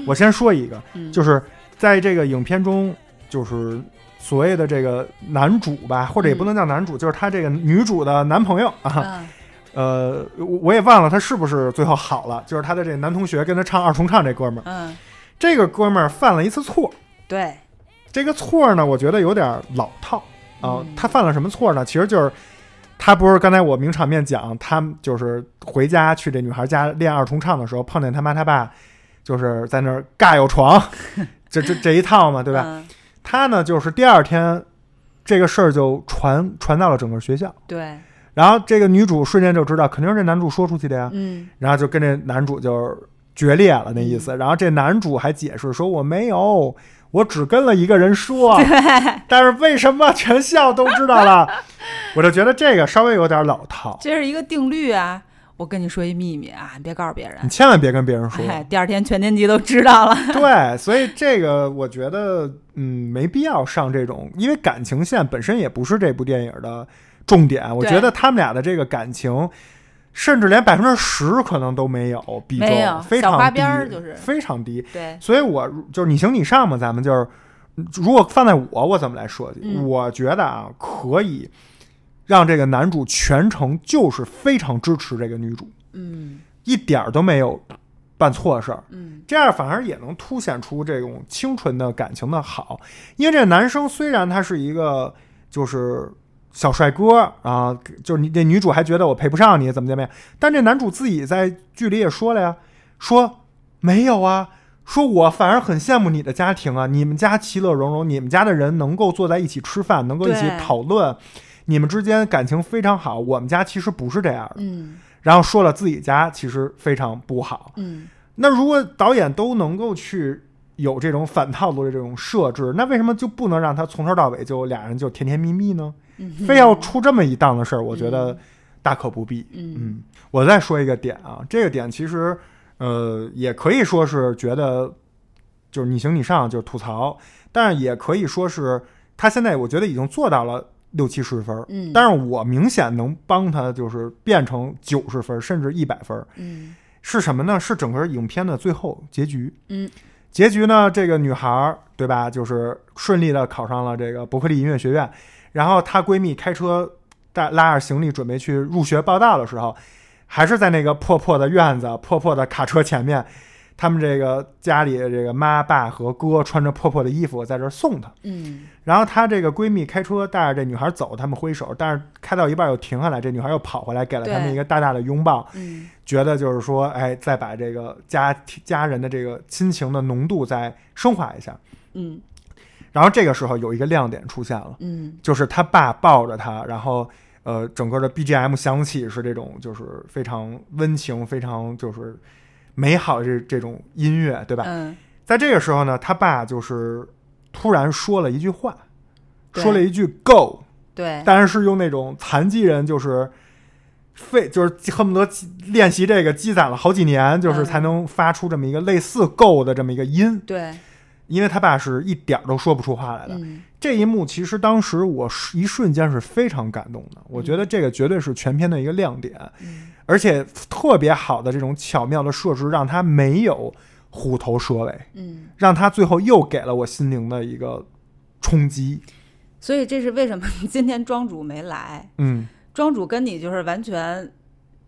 我先说一个，嗯。就是在这个影片中，就是所谓的这个男主吧，或者也不能叫男主，就是他这个女主的男朋友啊。啊，呃，我我也忘了他是不是最后好了，就是他的这个男同学跟他唱二重唱这哥们儿，嗯，这个哥们儿犯了一次错，对，这个错呢，我觉得有点老套。啊、嗯他犯了什么错呢？其实就是他不是刚才我名场面讲，他就是回家去这女孩家练二重唱的时候，碰见他妈他爸，就是在那儿尬有床，这这这一套嘛，对吧？嗯他呢，就是第二天这个事儿就传传到了整个学校，对，然后这个女主瞬间就知道肯定是这男主说出去的呀，嗯然后就跟这男主就决裂了那意思。然后这男主还解释说我没有，我只跟了一个人说，但是为什么全校都知道了？我就觉得这个稍微有点老套，这是一个定律啊。我跟你说一秘密啊，你别告诉别人你。千万别跟别人说。哎，第二天全年级都知道了。对，所以这个我觉得，嗯，没必要上这种，因为感情线本身也不是这部电影的重点。我觉得他们俩的这个感情，甚至连百分之十可能都没有比重，非常低，边就是非常低。对，所以我就是你行你上嘛，咱们就是，如果放在我，我怎么来设计？嗯我觉得啊，可以让这个男主全程就是非常支持这个女主，嗯一点儿都没有办错事儿。嗯这样反而也能凸显出这种清纯的感情的好，因为这男生虽然他是一个就是小帅哥啊，就是你这女主还觉得我配不上你怎么怎么样，但这男主自己在剧里也说了呀，说没有啊，说我反而很羡慕你的家庭啊，你们家其乐融融，你们家的人能够坐在一起吃饭，能够一起讨论，你们之间感情非常好，我们家其实不是这样的，嗯。然后说了自己家其实非常不好。嗯。那如果导演都能够去有这种反套路的这种设置，那为什么就不能让他从头到尾就俩人就甜甜蜜蜜呢？嗯，非要出这么一档子事儿，我觉得大可不必。嗯嗯，我再说一个点啊，这个点其实呃也可以说是觉得就是你行你上，就是吐槽，但是也可以说是他现在我觉得已经做到了六七十分儿，嗯但是我明显能帮他就是变成九十分儿甚至一百分儿。嗯是什么呢？是整个影片的最后结局。嗯，结局呢，这个女孩儿对吧，就是顺利的考上了这个伯克利音乐学院，然后她闺蜜开车带拉着行李准备去入学报道的时候，还是在那个破破的院子、破破的卡车前面，他们这个家里的这个妈爸和哥穿着破破的衣服在这儿送她。嗯然后她这个闺蜜开车带着这女孩走，他们挥手，但是开到一半又停下来，这女孩又跑回来，给了他们一个大大的拥抱。嗯觉得就是说，哎，再把这个家家人的这个亲情的浓度再升华一下。嗯然后这个时候有一个亮点出现了，嗯就是他爸抱着她，然后呃，整个的 BGM 响起是这种就是非常温情、非常就是美好的这这种音乐，对吧？嗯在这个时候呢，他爸就是突然说了一句话，说了一句 “go”，对，但是是用那种残疾人就是费，就是恨不得练习这个积攒了好几年，就是嗯。才能发出这么一个类似 “go” 的这么一个音。对，因为他爸是一点儿都说不出话来的。嗯。这一幕其实当时我是一瞬间是非常感动的，我觉得这个绝对是全片的一个亮点，嗯。而且特别好的这种巧妙的设置，让他没有虎头蛇尾，嗯，让他最后又给了我心灵的一个冲击。所以这是为什么今天庄主没来？嗯，庄主跟你就是完全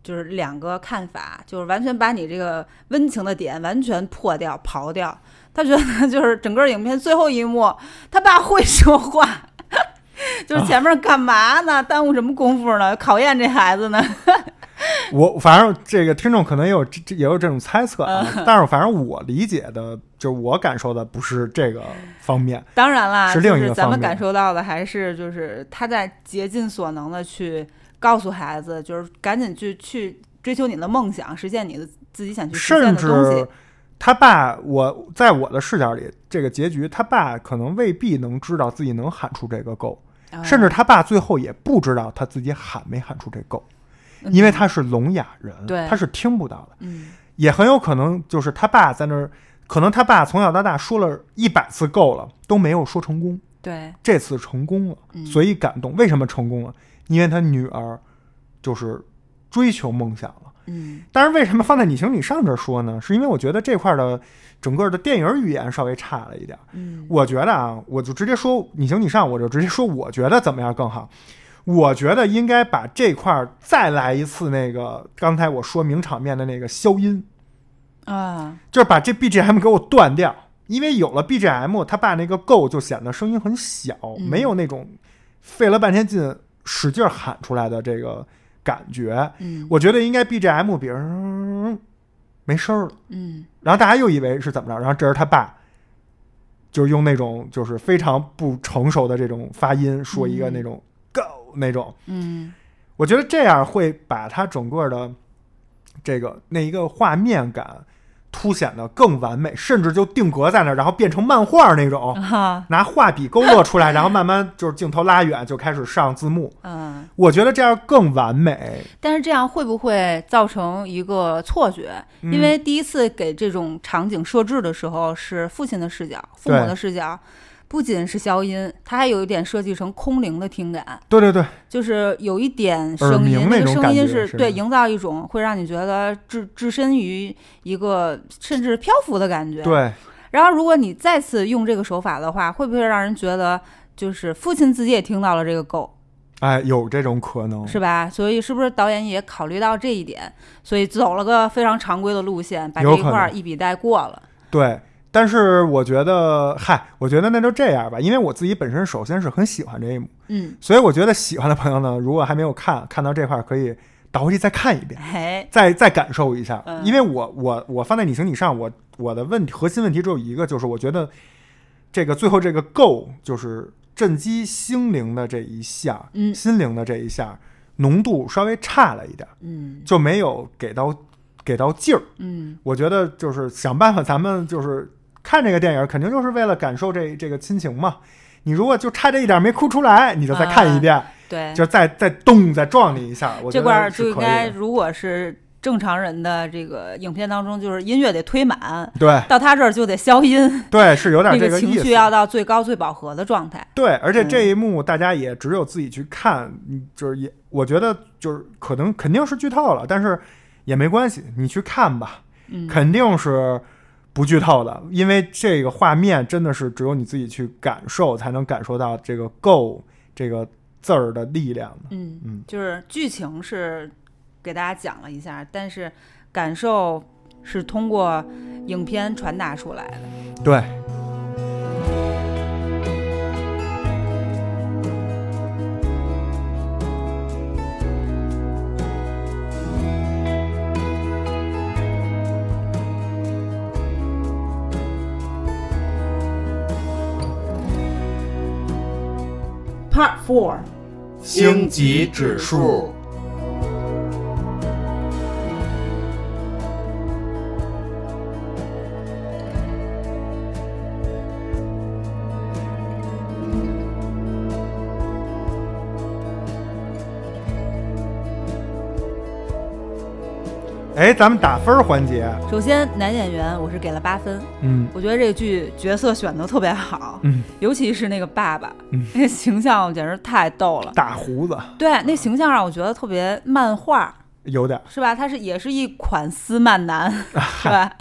就是两个看法，就是完全把你这个温情的点完全破掉、刨掉。他觉得就是整个影片最后一幕，他爸会说话，就是前面干嘛呢？耽误什么功夫呢？考验这孩子呢？我反正这个听众可能也有也有这种猜测啊，嗯但是反正我理解的，就是我感受的不是这个方面。当然啦，是另一个就是咱们感受到的还是就是他在竭尽所能的去告诉孩子，就是赶紧去去追求你的梦想，实现你的自己想去实现甚的东西至。他爸，我在我的视角里，这个结局，他爸可能未必能知道自己能喊出这个够，啊甚至他爸最后也不知道他自己喊没喊出这够，因为他是聋哑人，他是听不到的，嗯也很有可能就是他爸在那儿，可能他爸从小到大说了一百次够了，都没有说成功，对这次成功了，嗯所以感动。为什么成功了？因为他女儿就是追求梦想了。嗯但是为什么放在你行你上这儿说呢？是因为我觉得这块儿的整个的电影语言稍微差了一点儿。嗯我觉得啊，我就直接说你行你上，我就直接说我觉得怎么样更好。我觉得应该把这块儿再来一次那个刚才我说名场面的那个消音，啊。就是把这 BGM 给我断掉，因为有了 BGM，他爸那个 Go 就显得声音很小，嗯。没有那种费了半天劲使劲喊出来的这个感觉，嗯。我觉得应该 BGM 比如没声儿了，嗯。然后大家又以为是怎么着，然后这是他爸。就是用那种就是非常不成熟的这种发音说一个那种那种，嗯。我觉得这样会把它整个的这个那一个画面感凸显的更完美，甚至就定格在那儿，然后变成漫画那种，哈拿画笔勾勒出来，然后慢慢就是镜头拉远就开始上字幕。嗯，我觉得这样更完美，但是这样会不会造成一个错觉？嗯。因为第一次给这种场景设置的时候是父亲的视角，父母的视角。不仅是消音，它还有一点设计成空灵的听感，对对对，就是有一点声音，鸣那个声音是是对营造一种会让你觉得置置身于一个甚至漂浮的感觉。。对，然后，如果你再次用这个手法的话，会不会让人觉得就是父亲自己也听到了这个 go，哎，有这种可能，是吧？所以是不是导演也考虑到这一点，所以走了个非常常规的路线，把这一块儿一笔带过了？对。但是我觉得，嗨，我觉得那就这样吧，因为我自己本身首先是很喜欢这一幕，嗯，所以我觉得喜欢的朋友呢，如果还没有看，看到这块儿可以倒回去再看一遍。哎，再再感受一下，嗯。因为我我我放在你行你上，我我的问题核心问题只有一个，就是我觉得这个最后这个 go 就是震击心灵的这一下，嗯。心灵的这一下浓度稍微差了一点，嗯。就没有给到给到劲儿。嗯。我觉得就是想办法，咱们就是看这个电影，肯定就是为了感受这这个亲情嘛。你如果就差这一点没哭出来，你就再看一遍，对，就再再动再撞你一下，我觉这块儿就是应该。如果是正常人的这个影片当中，就是音乐得推满，对到他这儿就得消音，对，是有点那这意思。个情绪要到最高最饱和的状态。对，而且嗯这一幕大家也只有自己去看，嗯就是也我觉得就是可能肯定是剧透了，但是也没关系，你去看吧，嗯，肯定是不剧透的，因为这个画面真的是只有你自己去感受，才能感受到这个 “go” 这个字儿的力量的。嗯嗯就是剧情是给大家讲了一下，但是感受是通过影片传达出来的。对，Four，星级指数。哎，咱们打分儿环节，首先男演员我是给了八分，嗯。我觉得这个剧角色选的特别好，嗯，尤其是那个爸爸，嗯。那个形象简直太逗了。大胡子。对，那形象让我觉得特别漫画，有点儿，是吧？他是也是一款斯曼男，是吧？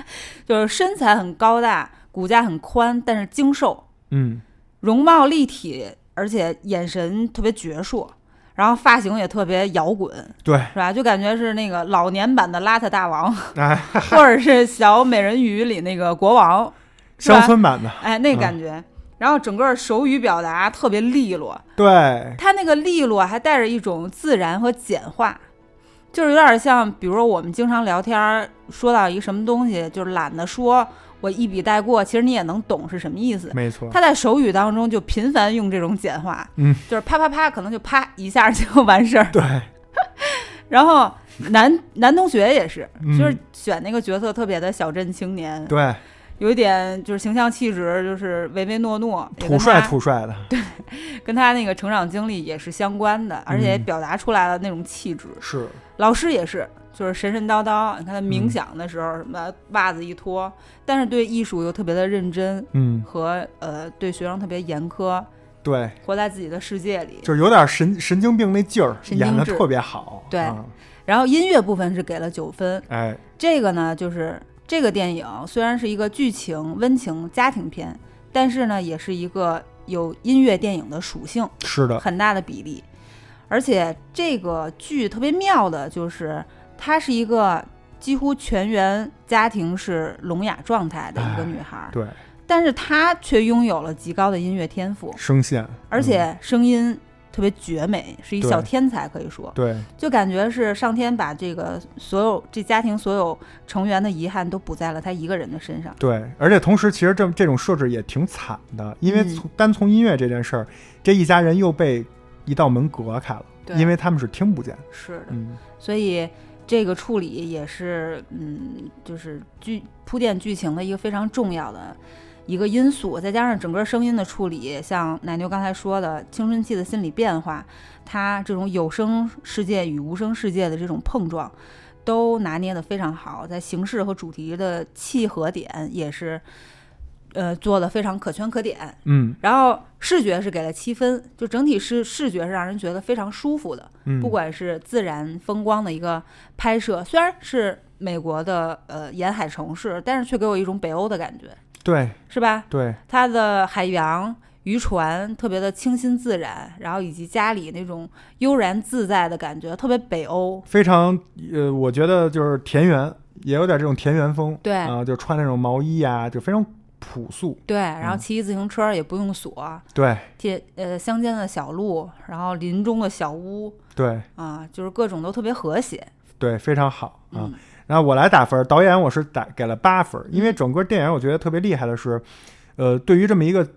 就是身材很高大，骨架很宽，但是精瘦，嗯，容貌立体，而且眼神特别矍铄，然后发型也特别摇滚，对，是吧？就感觉是那个老年版的邋遢大王，哎，或者是小美人鱼里那个国王，乡村版的，哎，那感觉。然后整个手语表达特别利落，对，他那个利落还带着一种自然和简化，就是有点像，比如说我们经常聊天儿说到一个什么东西，就是懒得说，我一笔带过，其实你也能懂是什么意思。没错，他在手语当中就频繁用这种简化，嗯，就是啪啪啪，可能就啪一下就完事儿。对，然后男男同学也是，嗯就是选那个角色特别的小镇青年，对，有一点就是形象气质，就是唯唯诺诺，也土帅土帅的，对跟他那个成长经历也是相关的，而且表达出来了那种气质。是，老师也是，就是神神叨叨，你看他冥嗯。想的时候，什么袜子一脱，但是对艺术又特别的认真，嗯，和呃对学生特别严苛，对，活在自己的世界里。就是有点神神经病那劲儿，演的特别好，对。啊然后音乐部分是给了九分，哎，这个呢就是这个电影虽然是一个剧情温情家庭片，但是呢也是一个有音乐电影的属性。是的，很大的比例。而且这个剧特别妙的就是，它是一个几乎全员家庭是聋哑状态的一个哎女孩儿，对，但是她却拥有了极高的音乐天赋，声线，而且声音特别绝美，是一小天才，可以说，对就感觉是上天把这个所有这家庭所有成员的遗憾都补在了她一个人的身上。对，而且同时其实这这种设置也挺惨的，因为嗯从、单从音乐这件事儿，这一家人又被一道门隔开了，因为他们是听不见。是的，嗯，所以这个处理也是，嗯，就是剧铺垫剧情的一个非常重要的一个因素。再加上整个声音的处理，像奶牛刚才说的青春期的心理变化，它这种有声世界与无声世界的这种碰撞，都拿捏得非常好，在形式和主题的契合点也是。呃，做的非常可圈可点，嗯。然后视觉是给了七分，就整体是视觉是让人觉得非常舒服的，嗯，不管是自然风光的一个拍摄，虽然是美国的呃沿海城市，但是却给我一种北欧的感觉，对。是吧？对。它的海洋、渔船特别的清新自然，然后以及家里那种悠然自在的感觉，特别北欧。非常呃，我觉得就是田园，也有点这种田园风。对。啊、就穿那种毛衣呀、就非常朴素。对，然后嗯骑自行车也不用锁，对铁呃乡间的小路，然后林中的小屋对啊，就是各种都特别和谐。对，非常好啊。嗯然后我来打分儿，导演我是打给了八分儿，因为整个电影我觉得特别厉害的是，呃，对于这么一个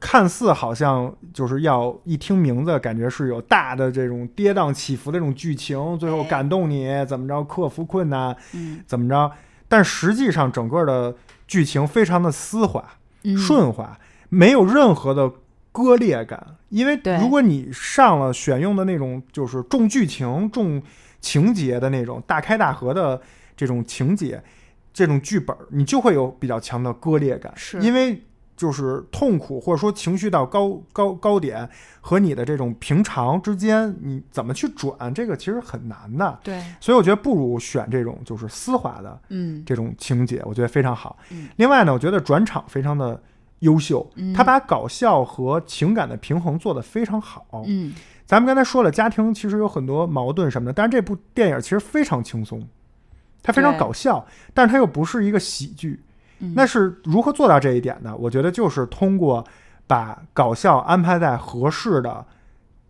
看似好像就是要一听名字感觉是有大的这种跌宕起伏的这种剧情，最后哎感动你怎么着克服困难嗯怎么着，但实际上整个的剧情非常的丝滑嗯，顺滑，没有任何的割裂感。因为如果你上了选用的那种就是重剧情、重情节的那种大开大合的这种情节、这种剧本，你就会有比较强的割裂感，是因为。就是痛苦或者说情绪到高高高点和你的这种平常之间，你怎么去转，这个其实很难的。对，所以我觉得不如选这种就是丝滑的嗯这种情节，我觉得非常好。嗯另外呢，我觉得转场非常的优秀，嗯他把搞笑和情感的平衡做得非常好。嗯咱们刚才说了，家庭其实有很多矛盾什么的，但是这部电影其实非常轻松，它非常搞笑，但是它又不是一个喜剧。嗯，那是如何做到这一点的？我觉得就是通过把搞笑安排在合适的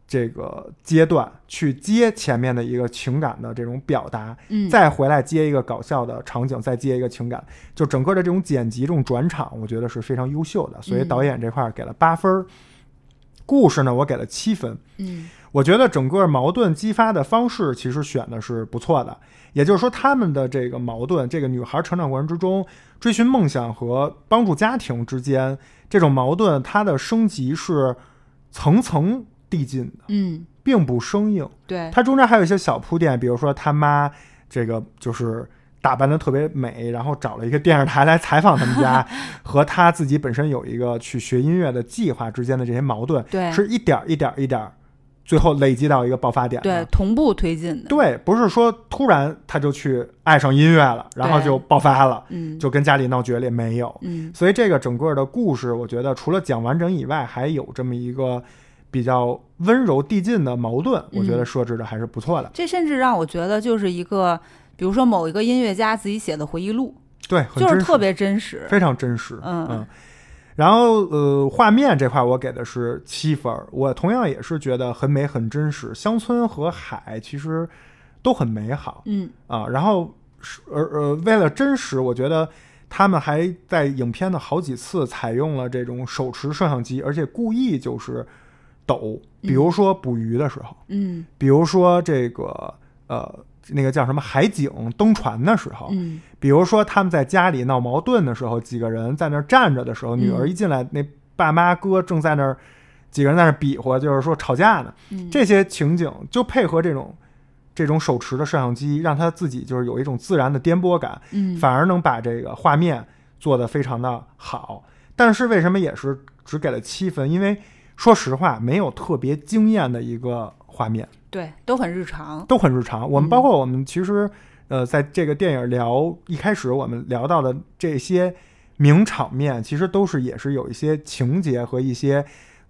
这个阶段，去接前面的一个情感的这种表达，嗯再回来接一个搞笑的场景，再接一个情感，就整个的这种剪辑、这种转场，我觉得是非常优秀的。所以嗯导演这块儿给了八分儿，故事呢我给了七分。嗯我觉得整个矛盾激发的方式其实选的是不错的，也就是说，他们的这个矛盾，这个女孩成长过程之中追寻梦想和帮助家庭之间这种矛盾，它的升级是层层递进的，嗯，并不生硬。对，它中间还有一些小铺垫，比如说他妈这个就是打扮的特别美，然后找了一个电视台来采访他们家，和他自己本身有一个去学音乐的计划之间的这些矛盾，对。是一点儿一点儿一点儿，最后累积到一个爆发点。对同步推进的，对，不是说突然他就去爱上音乐了，然后就爆发了，嗯，就跟家里闹决裂，没有。嗯所以这个整个的故事，我觉得除了讲完整以外，还有这么一个比较温柔递进的矛盾，我觉得嗯设置的还是不错的。这甚至让我觉得就是一个，比如说某一个音乐家自己写的回忆录，对，就是特别真实。非常真实。嗯嗯然后呃，画面这块我给的是七分儿，我同样也是觉得很美很真实。乡村和海其实都很美好嗯啊。然后是呃呃，为了真实，我觉得他们还在影片的好几次采用了这种手持摄像机，而且故意就是抖，比如说捕鱼的时候，嗯比如说这个呃那个叫什么海景登船的时候，嗯比如说他们在家里闹矛盾的时候，几个人在那儿站着的时候，嗯女儿一进来，那爸妈哥正在那儿，几个人在那儿比划，就是说吵架呢。嗯，这些情景就配合这种这种手持的摄像机，让他自己就是有一种自然的颠簸感，嗯反而能把这个画面做得非常的好。但是为什么也是只给了七分？因为说实话，没有特别惊艳的一个画面。对都很日常。都很日常。我们嗯包括我们其实，呃，在这个电影聊一开始我们聊到的这些名场面，其实都是也是有一些情节和一些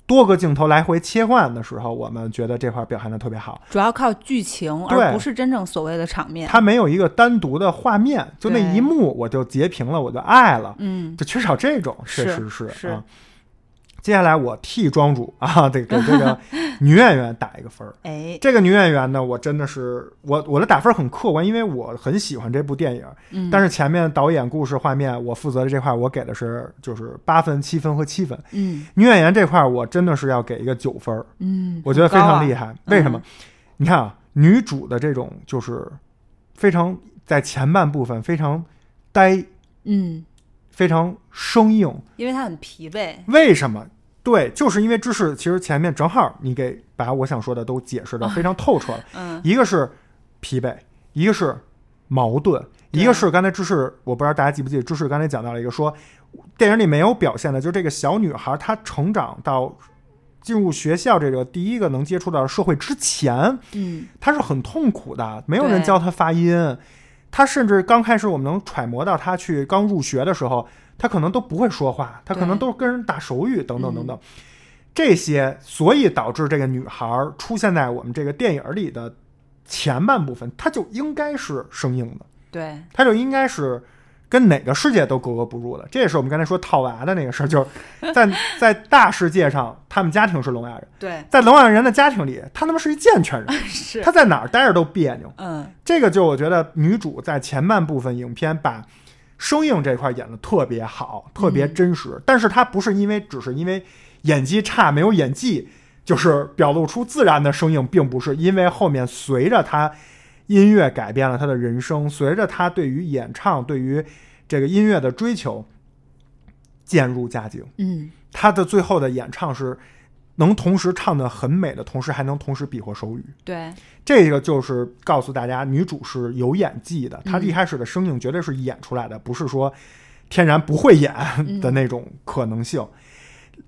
多个镜头来回切换的时候，我们觉得这块表现的特别好。主要靠剧情，而不是真正所谓的场面。它没有一个单独的画面，就那一幕我就截屏了，我就爱了，嗯就缺少这种，确是实是是啊。接下来我替庄主 啊，得给这个 女演员打一个分儿。哎，这个女演员呢，我真的是我我的打分很客观，因为我很喜欢这部电影。嗯，但是前面导演、故事、画面，我负责的这块，我给的是就是八分、七分和七分。嗯女演员这块，我真的是要给一个九分儿，嗯，我觉得非常厉害。害。为什么？你看啊，女主的这种就是非常在前半部分非常呆，嗯，非常生硬。因为他很疲惫。为什么？对，就是因为知识其实前面正好你给把我想说的都解释的非常透彻了。嗯一个是疲惫，一个是矛盾，一个是刚才知识，我不知道大家记不记得，知识刚才讲到了一个说，电影里没有表现的，就是这个小女孩她成长到进入学校这个第一个能接触到社会之前，嗯她是很痛苦的，没有人教她发音，她甚至刚开始我们能揣摩到他去刚入学的时候，他可能都不会说话，他可能对都跟人打手语等等等嗯。等。这些，所以导致这个女孩儿出现在我们这个电影里的前半部分，她就应该是生硬的，对，她就应该是跟哪个世界都格格不入的。这也是我们刚才说套娃的那个事儿，就是在 在大世界上，他们家庭是聋哑人，对，在聋哑人的家庭里，他他妈是一健全人，是他在哪儿待着都别扭。嗯这个就我觉得女主在前半部分影片把生硬这块演的特别好，特别真实。但是她不是因为只是因为演技差没有演技，就是表露出自然的生硬，并不是因为后面随着她音乐改变了他的人生，随着他对于演唱对于这个音乐的追求渐入佳境。嗯她的最后的演唱是能同时唱的很美的同时，还能同时比划手语。对，这个就是告诉大家，女主是有演技的，她嗯一开始的声音绝对是演出来的，不是说天然不会演的那种可能性。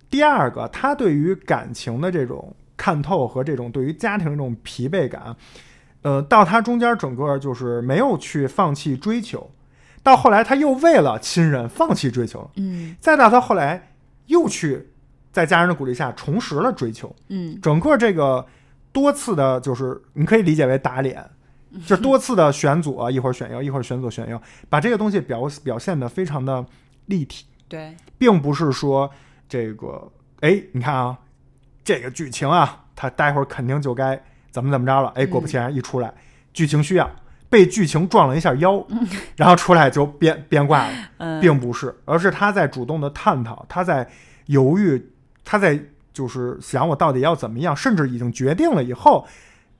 第二个，她对于感情的这种看透和这种对于家庭这种疲惫感，呃，到他中间整个就是没有去放弃追求，到后来他又为了亲人放弃追求了，嗯再到他后来又去在家人的鼓励下重拾了追求。嗯整个这个多次的，就是你可以理解为打脸，就多次的选左，一会儿选右，一会儿选左选右，把这个东西表表现的非常的立体，对，并不是说这个，哎，你看啊，这个剧情啊，他待会儿肯定就该怎么怎么着了，哎，果不其然一出来，剧情需要。被剧情撞了一下腰，然后出来就变变卦了，嗯，并不是，而是他在主动的探讨，他在犹豫，他在就是想我到底要怎么样，甚至已经决定了以后，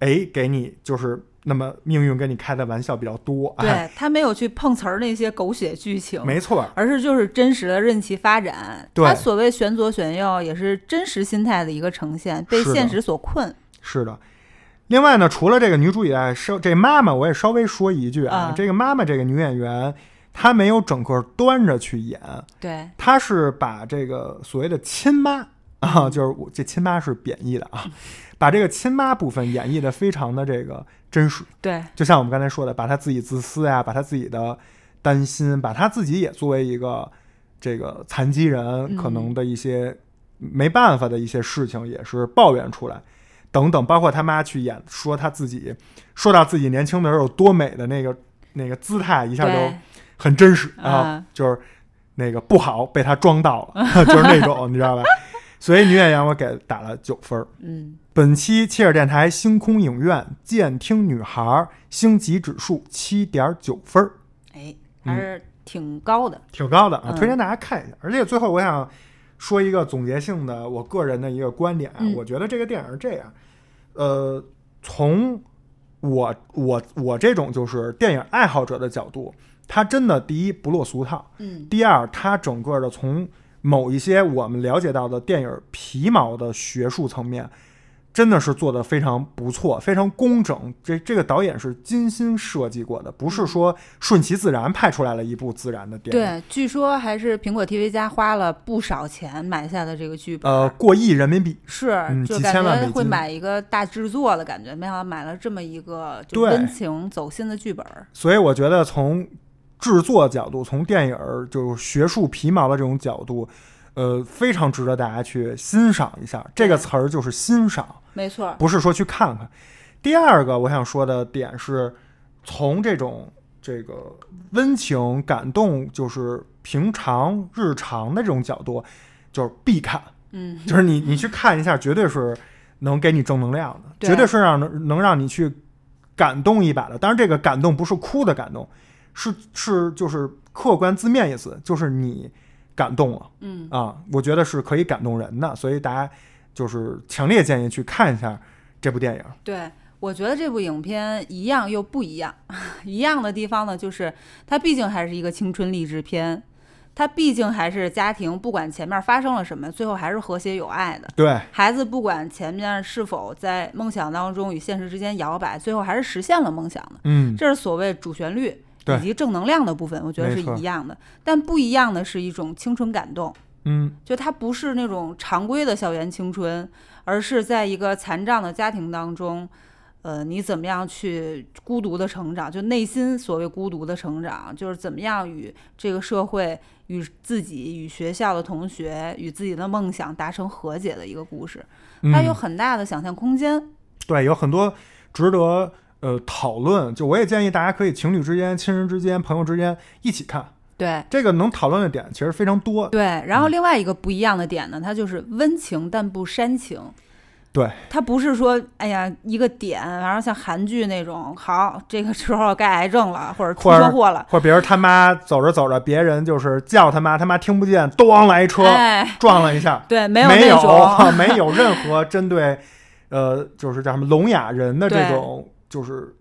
哎，给你就是那么命运跟你开的玩笑比较多，哎，对他没有去碰瓷儿那些狗血剧情，没错，而是就是真实的任其发展。他所谓选左选右，也是真实心态的一个呈现，被现实所困。是的。另外呢，除了这个女主以外，稍这妈妈我也稍微说一句啊，啊这个妈妈这个女演员，她没有整个端着去演，对，她是把这个所谓的亲妈啊，就是我这亲妈是贬义的啊，把这个亲妈部分演绎的非常的这个真实。对，就像我们刚才说的，把她自己自私呀，把她自己的担心，把她自己也作为一个这个残疾人，嗯。可能的一些没办法的一些事情，也是抱怨出来，等等，包括他妈去演说他自己，说到自己年轻的时候有多美的那个那个姿态，一下就，很真实啊啊，就是那个不好被他装到了，就是那种你知道吧？所以女演员我给打了九分儿。嗯，本期切尔电台星空影院监听女孩星级指数七点九分儿，哎，还是挺高的。挺高的啊，嗯推荐大家看一下。而且最后我想说一个总结性的我个人的一个观点我觉得这个电影是这样，呃，从我我我这种就是电影爱好者的角度，它真的第一不落俗套，嗯，第二它整个的从某一些我们了解到的电影皮毛的学术层面。真的是做的非常不错，非常工整。这这个导演是精心设计过的，不是说顺其自然拍出来了一部自然的电影。对，据说还是苹果 TV 加花了不少钱买下的这个剧本。呃，过亿人民币，是，嗯几就感觉会买一个大制作的感觉，没想到买了这么一个就对温情走心的剧本儿。所以我觉得从制作角度，从电影儿就是学术皮毛的这种角度，呃，非常值得大家去欣赏一下。这个词儿就是欣赏，没错，不是说去看看。第二个我想说的点是，从这种这个温情、感动，就是平常日常的这种角度，就是必看。嗯，就是你你去看一下，绝对是能给你正能量的，对绝对是让能能让你去感动一把的。当然，这个感动不是哭的感动，是是就是客观字面意思，就是你感动了嗯，啊，我觉得是可以感动人的，所以大家就是强烈建议去看一下这部电影。对。我觉得这部影片一样又不一样，一样的地方呢，就是它毕竟还是一个青春励志片，它毕竟还是家庭，不管前面发生了什么，最后还是和谐有爱的。对，孩子不管前面是否在梦想当中与现实之间摇摆，最后还是实现了梦想的。嗯，这是所谓主旋律以及正能量的部分，我觉得是一样的。但不一样的是一种青春感动，嗯，就它不是那种常规的校园青春，而是在一个残障的家庭当中，呃，你怎么样去孤独的成长？就内心所谓孤独的成长，就是怎么样与这个社会、与自己、与学校的同学、与自己的梦想达成和解的一个故事。它有嗯很大的想象空间。对，有很多值得呃讨论。就我也建议大家可以情侣之间、亲人之间、朋友之间一起看，对，这个能讨论的点其实非常多。对，然后另外一个不一样的点呢，它就是温情但不煽情。对，它不是说哎呀一个点，然后像韩剧那种，好这个时候该癌症了，或者出车祸了，或者比如他妈走着走着，别人就是叫他妈，他妈听不见，咣来一车、哎，撞了一下，对，没有没那种，没有任何针对呃，就是叫什么聋哑人的这种，就是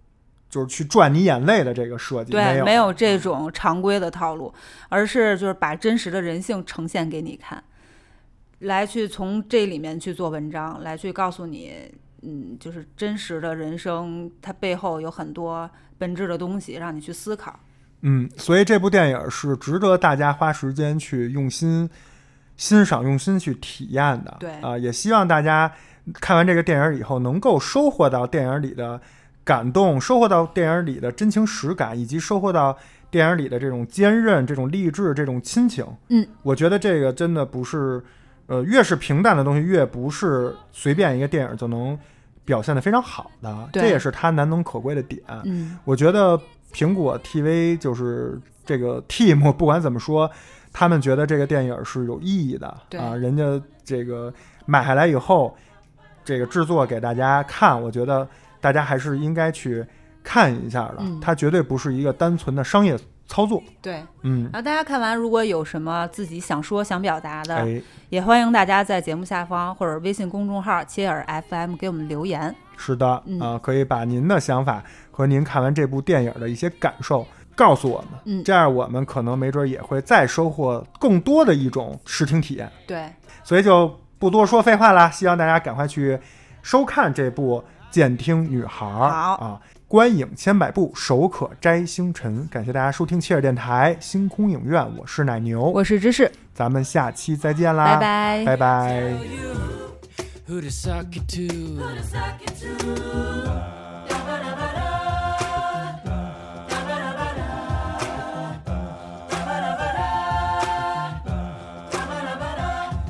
就是去赚你眼泪的这个设计，对，有没有这种常规的套路，而是就是把真实的人性呈现给你看，来去从这里面去做文章，来去告诉你，嗯，就是真实的人生，它背后有很多本质的东西，让你去思考。嗯，所以这部电影是值得大家花时间去用心欣赏、用心去体验的。对啊、也希望大家看完这个电影以后，能够收获到电影里的感动，收获到电影里的真情实感，以及收获到电影里的这种坚韧、这种励志、这种亲情。嗯，我觉得这个真的不是，呃，越是平淡的东西，越不是随便一个电影就能表现的非常好的。对这也是它难能可贵的点。嗯，我觉得苹果 TV 就是这个 team，不管怎么说，他们觉得这个电影是有意义的对啊。人家这个买下来以后，这个制作给大家看，我觉得大家还是应该去看一下的。嗯它绝对不是一个单纯的商业操作。对。嗯，然后大家看完，如果有什么自己想说、想表达的，哎，也欢迎大家在节目下方或者微信公众号“切尔 FM” 给我们留言。是的，嗯啊，可以把您的想法和您看完这部电影的一些感受告诉我们，嗯这样我们可能没准也会再收获更多的一种视听体验。对，所以就不多说废话啦，希望大家赶快去收看这部《监听女孩》好啊！观影千百步，手可摘星辰。感谢大家收听切尔电台星空影院，我是奶牛，我是芝士，咱们下期再见啦，拜拜。拜拜 Who to suck it to?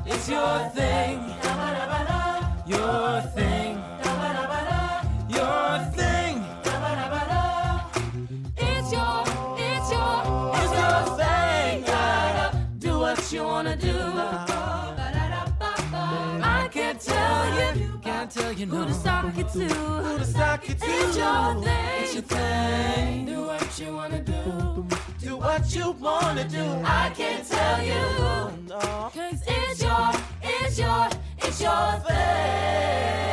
It's your thing, you no. who to sock it to. Who to suck it to? It's your thing. It's your thing. Do what you wanna do. Do what you wanna do. I can't tell you. No. Cause it's your, it's your, it's your thing.